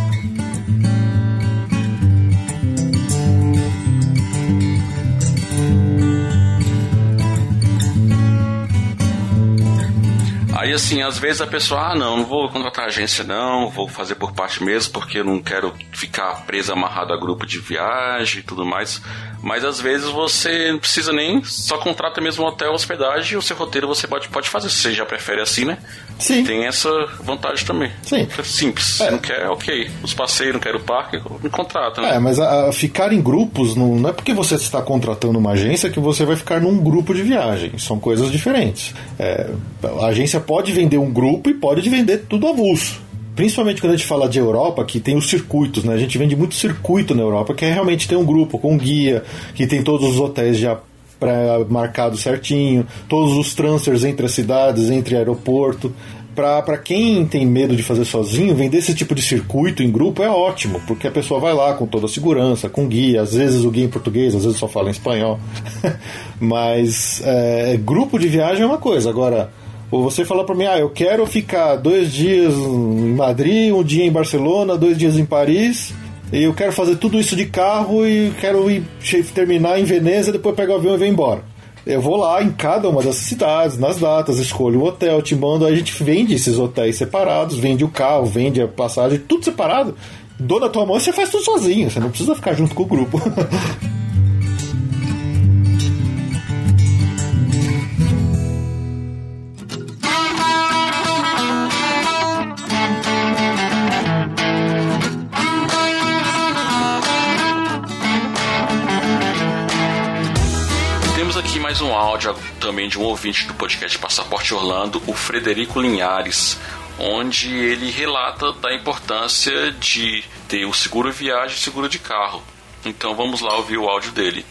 Aí assim, às vezes a pessoa, ah, não, não vou contratar agência não, vou fazer por parte mesmo, porque eu não quero ficar preso amarrado a grupo de viagem e tudo mais. Mas às vezes você não precisa nem, só contrata mesmo hotel, hospedagem e o seu roteiro você pode, pode fazer, se você já prefere assim, né? Sim. Tem essa vantagem também. Sim. É simples. É. Não quer, ok. Os passeios, não quero o parque, me contrata, né? É, mas a, a ficar em grupos não, não é porque você está contratando uma agência que você vai ficar num grupo de viagem. São coisas diferentes. É, a agência pode vender um grupo e pode vender tudo avulso. Principalmente quando a gente fala de Europa, que tem os circuitos, né? A gente vende muito circuito na Europa, que é realmente tem um grupo com guia, que tem todos os hotéis já pré-marcados certinho, todos os transfers entre as cidades, entre aeroporto. Para quem tem medo de fazer sozinho, vender esse tipo de circuito em grupo é ótimo, porque a pessoa vai lá com toda a segurança, com guia, às vezes o guia em português, às vezes só fala em espanhol. Mas é, grupo de viagem é uma coisa, agora você falar para mim, ah, eu quero ficar dois dias em Madrid, um dia em Barcelona, dois dias em Paris, e eu quero fazer tudo isso de carro e quero ir terminar em Veneza, depois pegar o avião e vir embora. Eu vou lá em cada uma dessas cidades, nas datas, escolho o hotel, te mando, a gente vende esses hotéis separados, vende o carro, vende a passagem, tudo separado. Dou na tua mão e você faz tudo sozinho, você não precisa ficar junto com o grupo. áudio também de um ouvinte do podcast Passaporte Orlando, o Frederico Linhares, onde ele relata da importância de ter o seguro viagem e seguro de carro. Então vamos lá ouvir o áudio dele.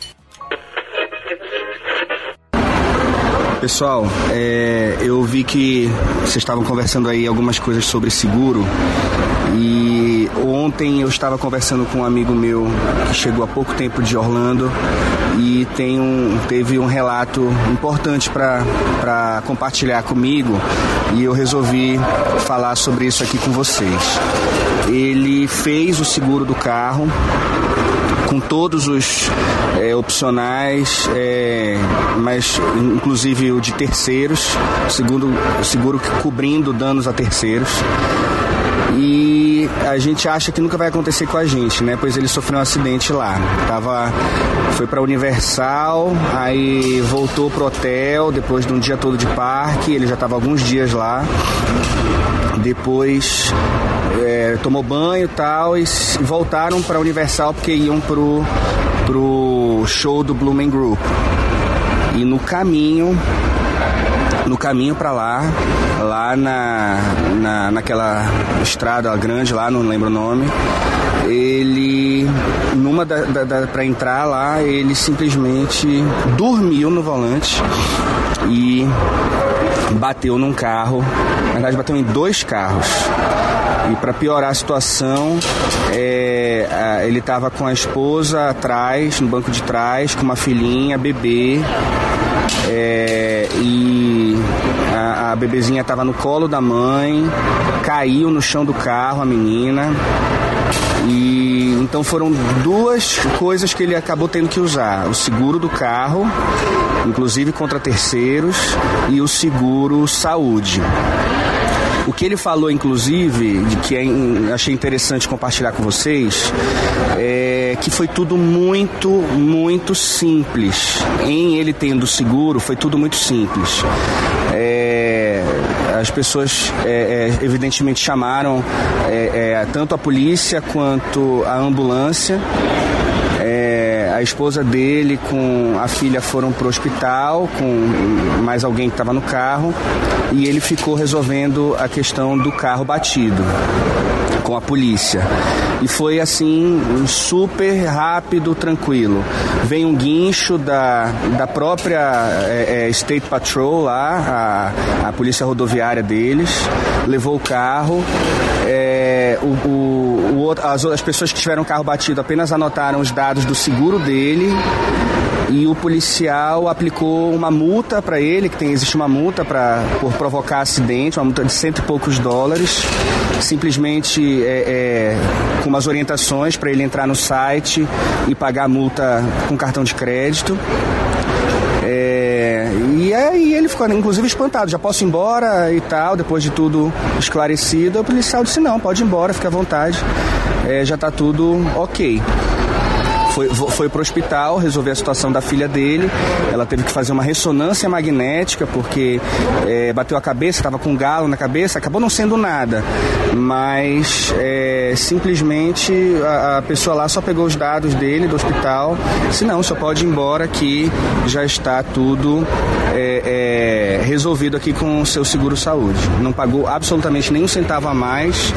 Pessoal, é, eu vi que vocês estavam conversando aí algumas coisas sobre seguro e ontem eu estava conversando com um amigo meu que chegou há pouco tempo de Orlando e tem um, teve um relato importante para compartilhar comigo e eu resolvi falar sobre isso aqui com vocês. Ele fez o seguro do carro com todos os é, opcionais, é, mas inclusive o de terceiros, seguro, seguro cobrindo danos a terceiros. E a gente acha que nunca vai acontecer com a gente, né? Pois ele sofreu um acidente lá. Tava, foi para Universal, aí voltou pro hotel depois de um dia todo de parque. Ele já estava alguns dias lá. Depois é, tomou banho tal e voltaram para Universal porque iam pro, pro show do Blumen Group. E no caminho, no caminho para lá, lá na, na, naquela estrada grande lá, não lembro o nome, ele, numa da, da, da, para entrar lá, ele simplesmente dormiu no volante e bateu num carro, na verdade bateu em dois carros. E para piorar a situação, é, a- ele estava com a esposa atrás, no banco de trás, com uma filhinha, bebê. é, e a, bebezinha estava no colo da mãe, caiu no chão do carro a menina. E então foram duas coisas que ele acabou tendo que usar: o seguro do carro, inclusive contra terceiros, e o seguro saúde. O que ele falou, inclusive, de que é achei interessante compartilhar com vocês, é que foi tudo muito, muito simples. Em ele tendo seguro, foi tudo muito simples. É, as pessoas, é, é, evidentemente, chamaram é, é, tanto a polícia quanto a ambulância. É, a esposa dele com a filha foram pro hospital com mais alguém que estava no carro e ele ficou resolvendo a questão do carro batido com a polícia. E foi assim, super rápido, tranquilo. Vem um guincho da, da própria é, é, State Patrol lá, a, a polícia rodoviária deles, levou o carro. É, o, o, o as, outras pessoas que tiveram o carro batido apenas anotaram os dados do seguro dele e o policial aplicou uma multa para ele, que tem, existe uma multa pra, por provocar acidente, uma multa de cento e poucos dólares, simplesmente é, é, com umas orientações para ele entrar no site e pagar a multa com cartão de crédito. É, e e ele ficou inclusive espantado, já posso ir embora e tal, depois de tudo esclarecido. O policial disse, não, pode ir embora, fica à vontade, é, já tá tudo ok foi, foi pro hospital resolver a situação da filha dele. Ela teve que fazer uma ressonância magnética porque é, bateu a cabeça, estava com um galo na cabeça, acabou não sendo nada. Mas é, simplesmente a, a, pessoa lá só pegou os dados dele do hospital. Se não, só pode ir embora que já está tudo é, é, resolvido aqui com o seu seguro saúde. Não pagou absolutamente nenhum centavo a mais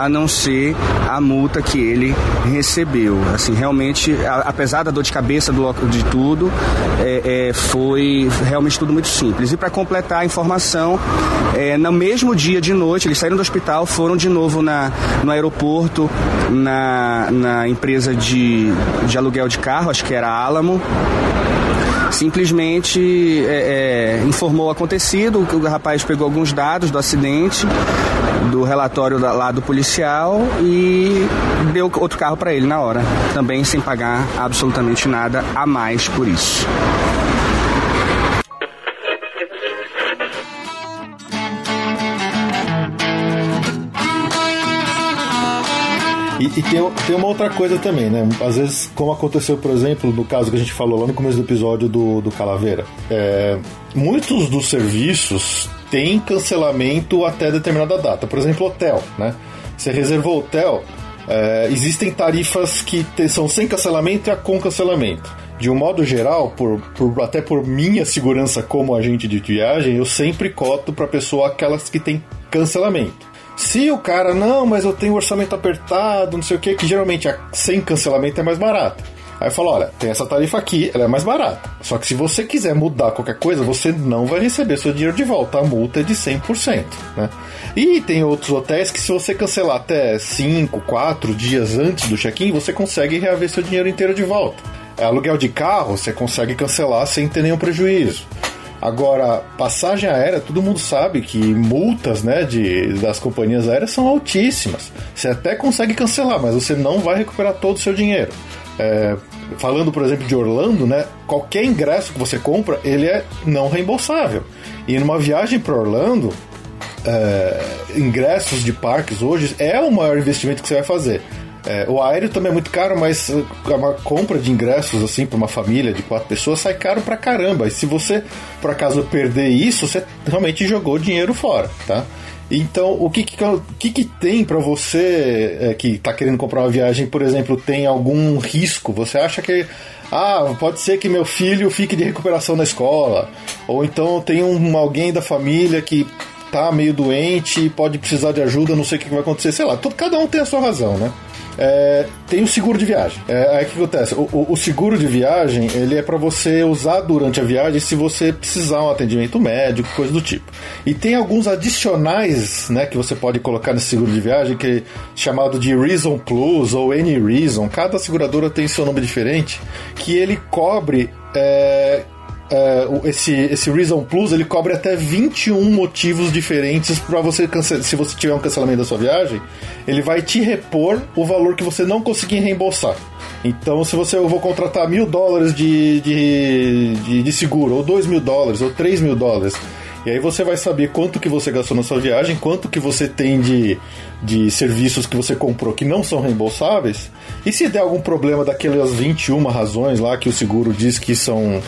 a não ser a multa que ele recebeu. Assim, realmente, a, apesar da dor de cabeça do, de tudo, é, é, foi realmente tudo muito simples. E para completar a informação, é, no mesmo dia de noite, eles saíram do hospital, foram de novo na, no aeroporto, na, na empresa de, de aluguel de carro, acho que era Alamo simplesmente é, é, informou o acontecido, o rapaz pegou alguns dados do acidente, do relatório da, lá do policial e deu outro carro para ele na hora, também sem pagar absolutamente nada a mais por isso. E, e tem, tem, uma outra coisa também, né? Às vezes, como aconteceu, por exemplo, no caso que a gente falou lá no começo do episódio do, do Calaveira, é, muitos dos serviços têm cancelamento até determinada data. Por exemplo, hotel, né? Você reservou hotel, é, existem tarifas que te, são sem cancelamento e a com cancelamento. De um modo geral, por, por, até por minha segurança como agente de viagem, eu sempre coto para pessoa aquelas que têm cancelamento. Se o cara, não, mas eu tenho orçamento apertado, não sei o que, que geralmente a, sem cancelamento é mais barato. Aí eu falo, olha, tem essa tarifa aqui, ela é mais barata. Só que se você quiser mudar qualquer coisa, você não vai receber seu dinheiro de volta. A multa é de 100%, né? E tem outros hotéis que se você cancelar até 5, 4 dias antes do check-in, você consegue reaver seu dinheiro inteiro de volta. É, aluguel de carro, você consegue cancelar sem ter nenhum prejuízo. Agora, passagem aérea, todo mundo sabe que multas né, de, das companhias aéreas são altíssimas. Você até consegue cancelar, mas você não vai recuperar todo o seu dinheiro. É, falando, por exemplo, de Orlando, né, qualquer ingresso que você compra, ele é não reembolsável. E numa viagem para Orlando, é, ingressos de parques hoje é o maior investimento que você vai fazer. É, o aéreo também é muito caro, mas uh, uma compra de ingressos assim para uma família de quatro pessoas sai caro pra caramba. E se você por acaso perder isso, você realmente jogou dinheiro fora, tá? Então, o que que, o que, que tem para você é, que está querendo comprar uma viagem, por exemplo, tem algum risco? Você acha que ah, pode ser que meu filho fique de recuperação na escola, ou então tem um, alguém da família que tá meio doente e pode precisar de ajuda, não sei o que vai acontecer, sei lá, todo, cada um tem a sua razão, né? É, tem o seguro de viagem. É, aí o que acontece? O, o, seguro de viagem ele é para você usar durante a viagem se você precisar um atendimento médico, coisa do tipo. E tem alguns adicionais, né, que você pode colocar nesse seguro de viagem que é chamado de Reason Plus ou Any Reason. Cada seguradora tem seu nome diferente, que ele cobre é, Uh, esse, esse Reason Plus ele cobre até 21 motivos diferentes para você cancelar. Se você tiver um cancelamento da sua viagem, ele vai te repor o valor que você não conseguir reembolsar. Então, se você eu vou contratar mil dólares de, de, de, de seguro, ou dois mil dólares, ou três mil dólares, e aí você vai saber quanto que você gastou na sua viagem, quanto que você tem de, de serviços que você comprou que não são reembolsáveis. E se der algum problema daquelas 21 razões lá que o seguro diz que são.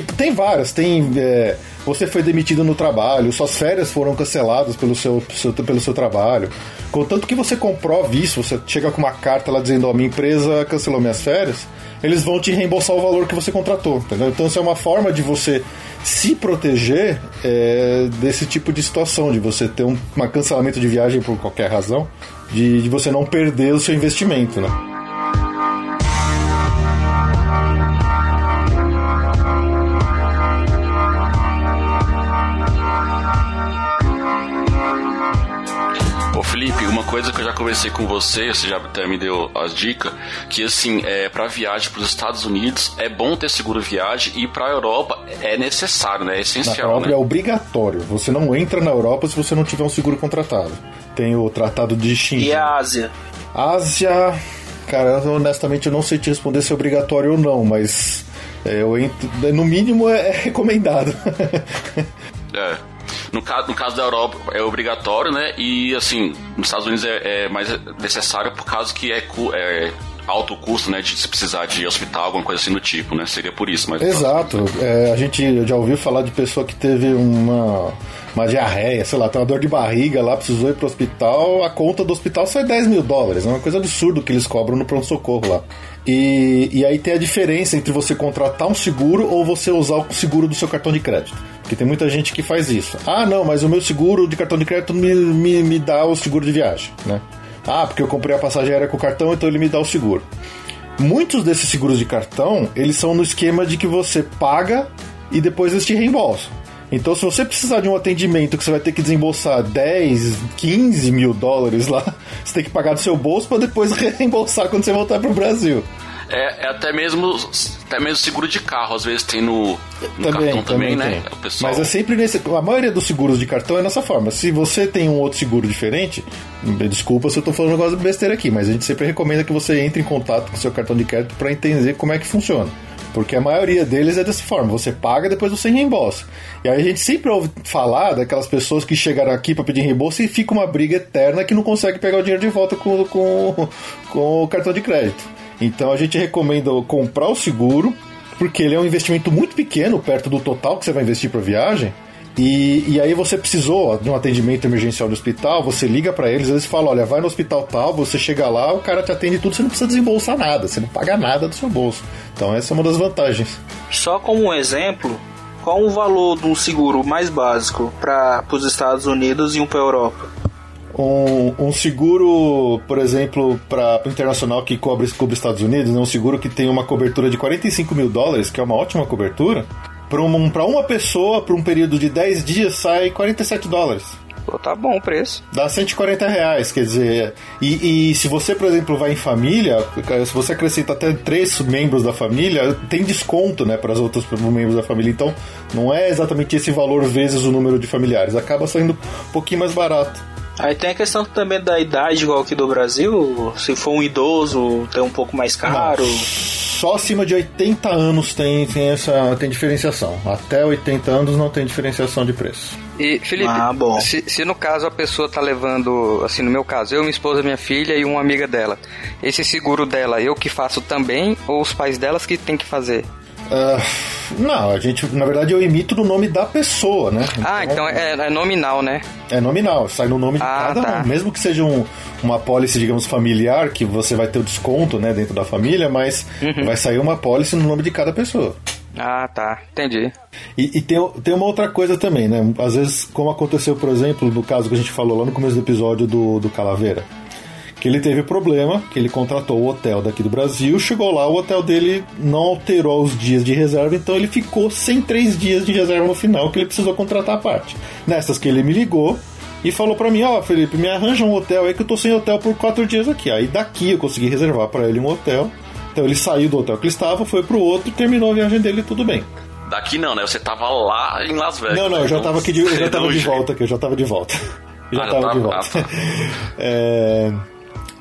Que tem várias, tem. É, você foi demitido no trabalho, suas férias foram canceladas pelo seu, seu, pelo seu trabalho. Contanto que você comprove isso, você chega com uma carta lá dizendo: Ó, oh, minha empresa cancelou minhas férias, eles vão te reembolsar o valor que você contratou, entendeu? Então, isso é uma forma de você se proteger é, desse tipo de situação, de você ter um cancelamento de viagem por qualquer razão, de, de você não perder o seu investimento, né? Coisa que eu já conversei com você, você já até me deu as dicas, que assim, é, para viagem para os Estados Unidos é bom ter seguro viagem e para a Europa é necessário, né? É essencial. Na Europa né? é obrigatório. Você não entra na Europa se você não tiver um seguro contratado. Tem o Tratado de Schengen. E a Ásia? Ásia, cara, honestamente eu não sei te responder se é obrigatório ou não, mas É, eu entro, no mínimo é, é recomendado. É. No caso, no caso da Europa é obrigatório, né? E assim, nos Estados Unidos é, é mais necessário por causa que é, é alto custo, né? De se precisar de hospital, alguma coisa assim do tipo, né? Seria por isso, mas. Exato. É, a gente já ouviu falar de pessoa que teve uma, uma diarreia, sei lá, tem uma dor de barriga lá, precisou ir pro hospital, a conta do hospital sai 10 mil dólares. É uma coisa absurda que eles cobram no pronto-socorro lá. E, e aí tem a diferença entre você contratar um seguro ou você usar o seguro do seu cartão de crédito. Porque tem muita gente que faz isso. Ah, não, mas o meu seguro de cartão de crédito me, me, me dá o seguro de viagem, né? Ah, porque eu comprei a passagem aérea com o cartão, então ele me dá o seguro. Muitos desses seguros de cartão, eles são no esquema de que você paga e depois eles te reembolsam. Então, se você precisar de um atendimento que você vai ter que desembolsar 10, 15 mil dólares lá, você tem que pagar do seu bolso para depois reembolsar quando você voltar pro Brasil. É, é até mesmo até mesmo seguro de carro, às vezes tem no, no cartão também, né? tem. Pessoal... Mas é sempre nesse. A maioria dos seguros de cartão é dessa forma. Se você tem um outro seguro diferente, desculpa se eu tô falando um negócio besteira aqui, mas a gente sempre recomenda que você entre em contato com o seu cartão de crédito para entender como é que funciona. Porque a maioria deles é dessa forma, você paga depois você reembolsa. E aí a gente sempre ouve falar daquelas pessoas que chegaram aqui para pedir reembolso e fica uma briga eterna que não consegue pegar o dinheiro de volta com, com, com o cartão de crédito. Então a gente recomenda comprar o seguro, porque ele é um investimento muito pequeno perto do total que você vai investir para viagem. E, e aí você precisou de um atendimento emergencial no hospital, você liga para eles, eles falam, olha, vai no hospital tal, você chega lá, o cara te atende tudo, você não precisa desembolsar nada, você não paga nada do seu bolso. Então essa é uma das vantagens. Só como um exemplo, qual o valor de um seguro mais básico para os Estados Unidos e um para Europa? Um, um seguro, por exemplo, para o internacional que cobre, cobre Estados Unidos, né, um seguro que tem uma cobertura de 45 mil dólares, que é uma ótima cobertura, para um, pra uma pessoa, por um período de 10 dias, sai 47 dólares. Pô, tá bom o preço. Dá 140 reais, quer dizer. E, e se você, por exemplo, vai em família, se você acrescenta até três membros da família, tem desconto, né, para os outros membros da família. Então, não é exatamente esse valor vezes o número de familiares. Acaba saindo um pouquinho mais barato. Aí tem a questão também da idade, igual aqui do Brasil. Se for um idoso, tem um pouco mais caro. Só acima de 80 anos tem, tem essa tem diferenciação. Até 80 anos não tem diferenciação de preço. E, Felipe, Ah, bom. Se, se no caso a pessoa tá levando, assim, no meu caso, eu, minha esposa, minha filha e uma amiga dela, esse seguro dela, eu que faço também, ou os pais delas que tem que fazer? Ah, não, a gente, na verdade, eu imito no nome da pessoa, né? Ah, então é, é nominal, né? É nominal, sai no nome de Ah, cada tá. um. Mesmo que seja um, uma pólice, digamos, familiar, que você vai ter o desconto, né, dentro da família, mas Uhum. vai sair uma pólice no nome de cada pessoa. Ah, tá, entendi. E, e tem, tem uma outra coisa também, né? Às vezes, como aconteceu, por exemplo, no caso que a gente falou lá no começo do episódio do, do Calaveira, que ele teve problema, que ele contratou o hotel daqui do Brasil, chegou lá, o hotel dele não alterou os dias de reserva, então ele ficou sem três dias de reserva no final, que ele precisou contratar a parte. Nessas que ele me ligou e falou pra mim, ó, Felipe, me arranja um hotel aí que eu tô sem hotel por quatro dias aqui. Aí daqui eu consegui reservar pra ele um hotel. Então ele saiu do hotel que ele estava, foi pro outro, terminou a viagem dele e tudo bem. Daqui não, né? Você tava lá em Las Vegas. Não, não, eu já tava aqui de, eu já tava de volta aqui, eu já tava de volta. Já Ah, já tava de tava? volta. Ah, tá. É,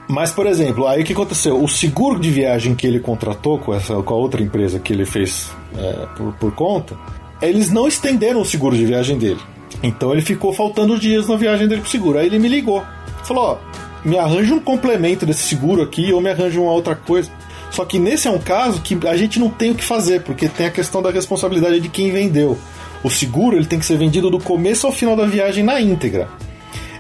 Mas, por exemplo, aí o que aconteceu? O seguro de viagem que ele contratou com, essa, com a outra empresa que ele fez é, por, por conta, eles não estenderam o seguro de viagem dele. Então ele ficou faltando dias na viagem dele pro seguro. Aí ele me ligou. Falou, ó, me arranja um complemento desse seguro aqui ou me arranja uma outra coisa. Só que nesse é um caso que a gente não tem o que fazer, porque tem a questão da responsabilidade de quem vendeu. O seguro ele tem que ser vendido do começo ao final da viagem na íntegra.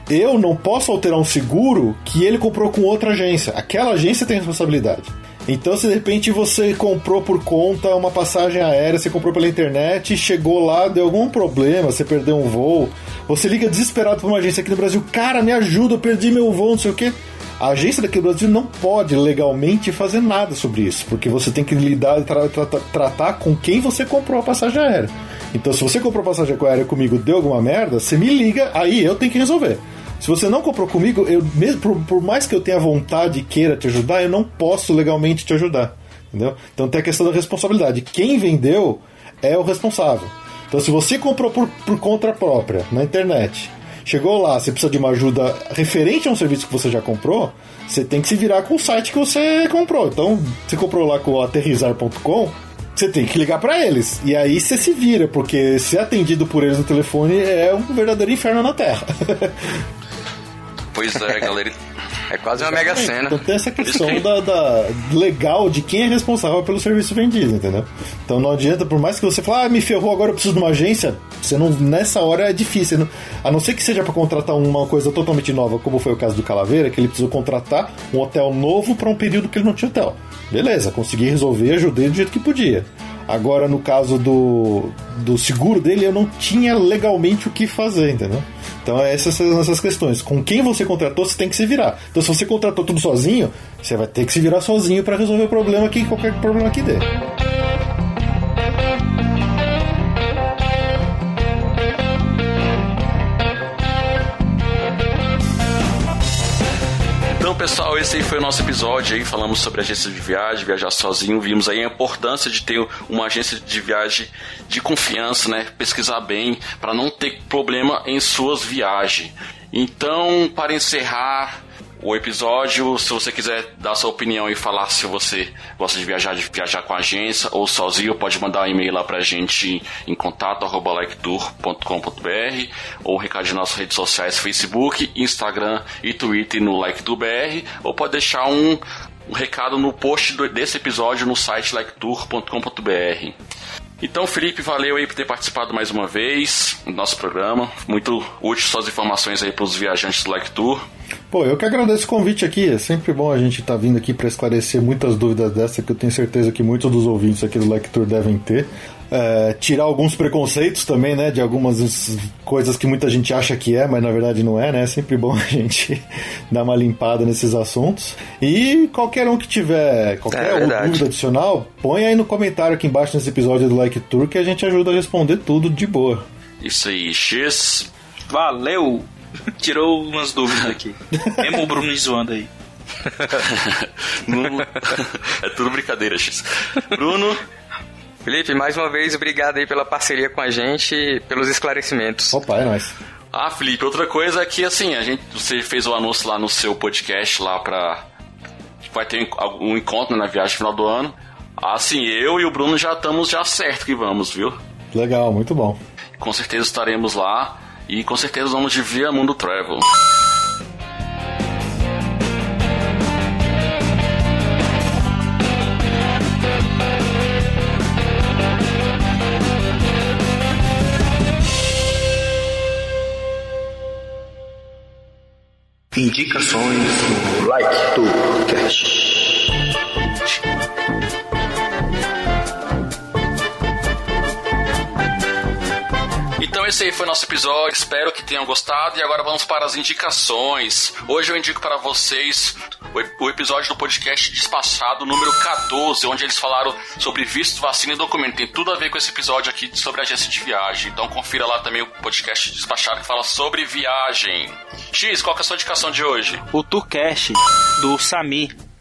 Eu não posso alterar um seguro que ele comprou com outra agência. Aquela agência tem responsabilidade. Então, se de repente você comprou por conta uma passagem aérea, você comprou pela internet, chegou lá, deu algum problema, você perdeu um voo, você liga desesperado para uma agência aqui no Brasil, cara, me ajuda, eu perdi meu voo, não sei o quê. A agência daqui do Brasil não pode legalmente fazer nada sobre isso, porque você tem que lidar e tra- tra- tra- tratar com quem você comprou a passagem aérea. Então, se você comprou passagem aérea comigo deu alguma merda, você me liga, aí eu tenho que resolver. Se você não comprou comigo, eu mesmo por, por mais que eu tenha vontade e queira te ajudar, eu não posso legalmente te ajudar. Entendeu? Então tem a questão da responsabilidade. Quem vendeu é o responsável. Então se você comprou por, por conta própria na internet, chegou lá, você precisa de uma ajuda referente a um serviço que você já comprou, você tem que se virar com o site que você comprou. Então, você comprou lá com o aterrizar.com, você tem que ligar pra eles. E aí você se vira, porque ser atendido por eles no telefone é um verdadeiro inferno na Terra. Pois é, galera. É quase uma mega cena. Então tem essa questão da, da- legal de quem é responsável pelo serviço vendido, entendeu? Então não adianta, por mais que você fale, ah, me ferrou, agora eu preciso de uma agência, você não, nessa hora é difícil. não- a não ser que seja para contratar uma coisa totalmente nova, como foi o caso do Calaveira, que ele precisou contratar um hotel novo para um período que ele não tinha hotel. Beleza, consegui resolver, ajudei do jeito que podia. Agora, no caso do, do seguro dele, eu não tinha legalmente o que fazer, entendeu? Então, essas são essas questões. Com quem você contratou, você tem que se virar. Então, se você contratou tudo sozinho, você vai ter que se virar sozinho para resolver o problema que qualquer problema que dê. Pessoal, esse aí foi o nosso episódio aí. Falamos sobre agência de viagem, viajar sozinho. Vimos aí a importância de ter uma agência de viagem de confiança, né? Pesquisar bem para não ter problema em suas viagens. Então, para encerrar o episódio, se você quiser dar sua opinião e falar se você gosta de viajar, de viajar com a agência ou sozinho, pode mandar um e-mail lá pra gente em contato ou recado de nossas redes sociais Facebook, Instagram e Twitter no LikeTourBR ou pode deixar um, um recado no post do- desse episódio no site liketour.com.br. Então, Felipe, valeu aí por ter participado mais uma vez do nosso programa. Muito útil suas informações aí para os viajantes do Like Tour. Pô, eu que agradeço o convite aqui. É sempre bom a gente estar vindo aqui para esclarecer muitas dúvidas dessa que eu tenho certeza que muitos dos ouvintes aqui do Lecture devem ter. É, tirar alguns preconceitos também, né? De algumas coisas que muita gente acha que é, mas na verdade não é, né? É sempre bom a gente dar uma limpada nesses assuntos. E qualquer um que tiver qualquer É dúvida adicional, põe aí no comentário aqui embaixo nesse episódio do Like Tour que a gente ajuda a responder tudo de boa. Isso aí, X. Valeu! Tirou umas dúvidas aqui. Mesmo o Bruno zoando aí. Não- é tudo brincadeira, X. Bruno, Felipe, mais uma vez, obrigado aí pela parceria com a gente e pelos esclarecimentos. Opa, é nóis. Ah, Felipe, outra coisa é que assim, a gente, você fez o anúncio lá no seu podcast lá pra. Vai ter um, um encontro na viagem final do ano. Assim, eu e o Bruno já estamos já certo que vamos, viu? Legal, muito bom. Com certeza estaremos lá e com certeza vamos de Via Mundo Travel. Indicações do Like Tourcast. Então esse aí foi nosso episódio, espero que tenham gostado e agora vamos para as indicações. Hoje eu indico para vocês o o episódio do podcast Despachado número 14, onde eles falaram sobre visto, vacina e documento. Tem tudo a ver com esse episódio aqui sobre agência de viagem. Então confira lá também o podcast Despachado que fala sobre viagem. X, qual é a sua indicação de hoje? O Tourcast do Samir.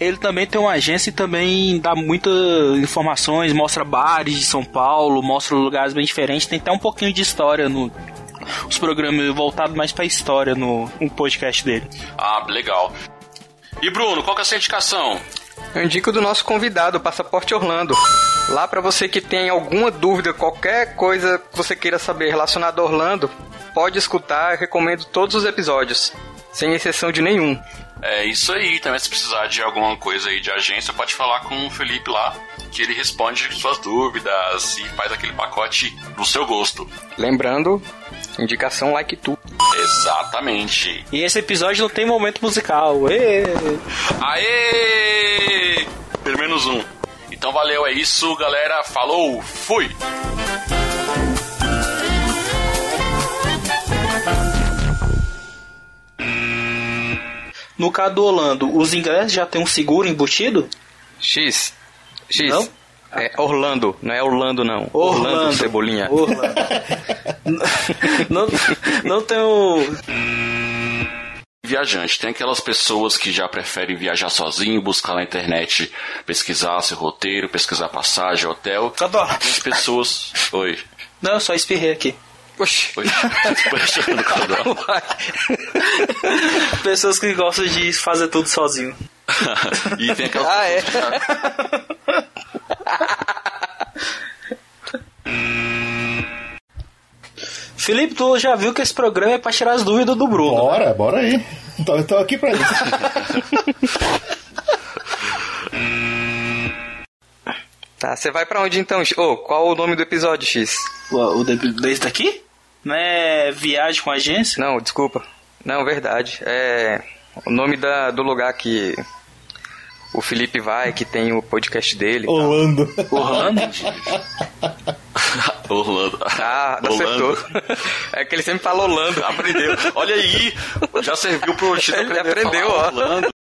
Ele também tem uma agência e também dá muitas informações, mostra bares de São Paulo, mostra lugares bem diferentes, tem até um pouquinho de história no os programas voltados mais pra história no, no podcast dele. Ah, legal. E Bruno, qual que é a sua indicação? Eu indico do nosso convidado, o Passaporte Orlando. Lá para você que tem alguma dúvida, qualquer coisa que você queira saber relacionada a Orlando, pode escutar, eu recomendo todos os episódios, sem exceção de nenhum. É isso aí, também se precisar de alguma coisa aí de agência, pode falar com o Felipe lá, que ele responde suas dúvidas e faz aquele pacote do seu gosto. Lembrando, indicação like tu. Exatamente. E esse episódio não tem momento musical. Ê! Aê! Pelo menos um. Então valeu, é isso, galera. Falou, fui! No caso do Orlando, os ingressos já tem um seguro embutido? X. X. Não? É Orlando, não é Orlando não. Orlando, Cebolinha. Orlando. não, não tem o. Viajante, tem aquelas pessoas que já preferem viajar sozinho, buscar na internet, pesquisar seu roteiro, pesquisar passagem, hotel. Adoro. Tem as pessoas. Oi. Não, eu só espirrei aqui. Oxi. Oxi. Pessoas que gostam de fazer tudo sozinho. e tem aquela. Ah, é? Felipe, tu já viu que esse programa é pra tirar as dúvidas do Bruno. Bora, né? bora aí. Então, eu tô aqui pra isso. tá, você vai pra onde então, X? Oh, qual o nome do episódio, X? O, o de, daqui? Não é viagem com agência? Não, desculpa. Não, verdade. É o nome da, do lugar que o Felipe vai, que tem o podcast dele. Orlando. Orlando? Orlando. Ah, Orlando. acertou. É que ele sempre fala Orlando. Aprendeu. Olha aí, já serviu pro Tito Ele aprendeu, ó. Orlando.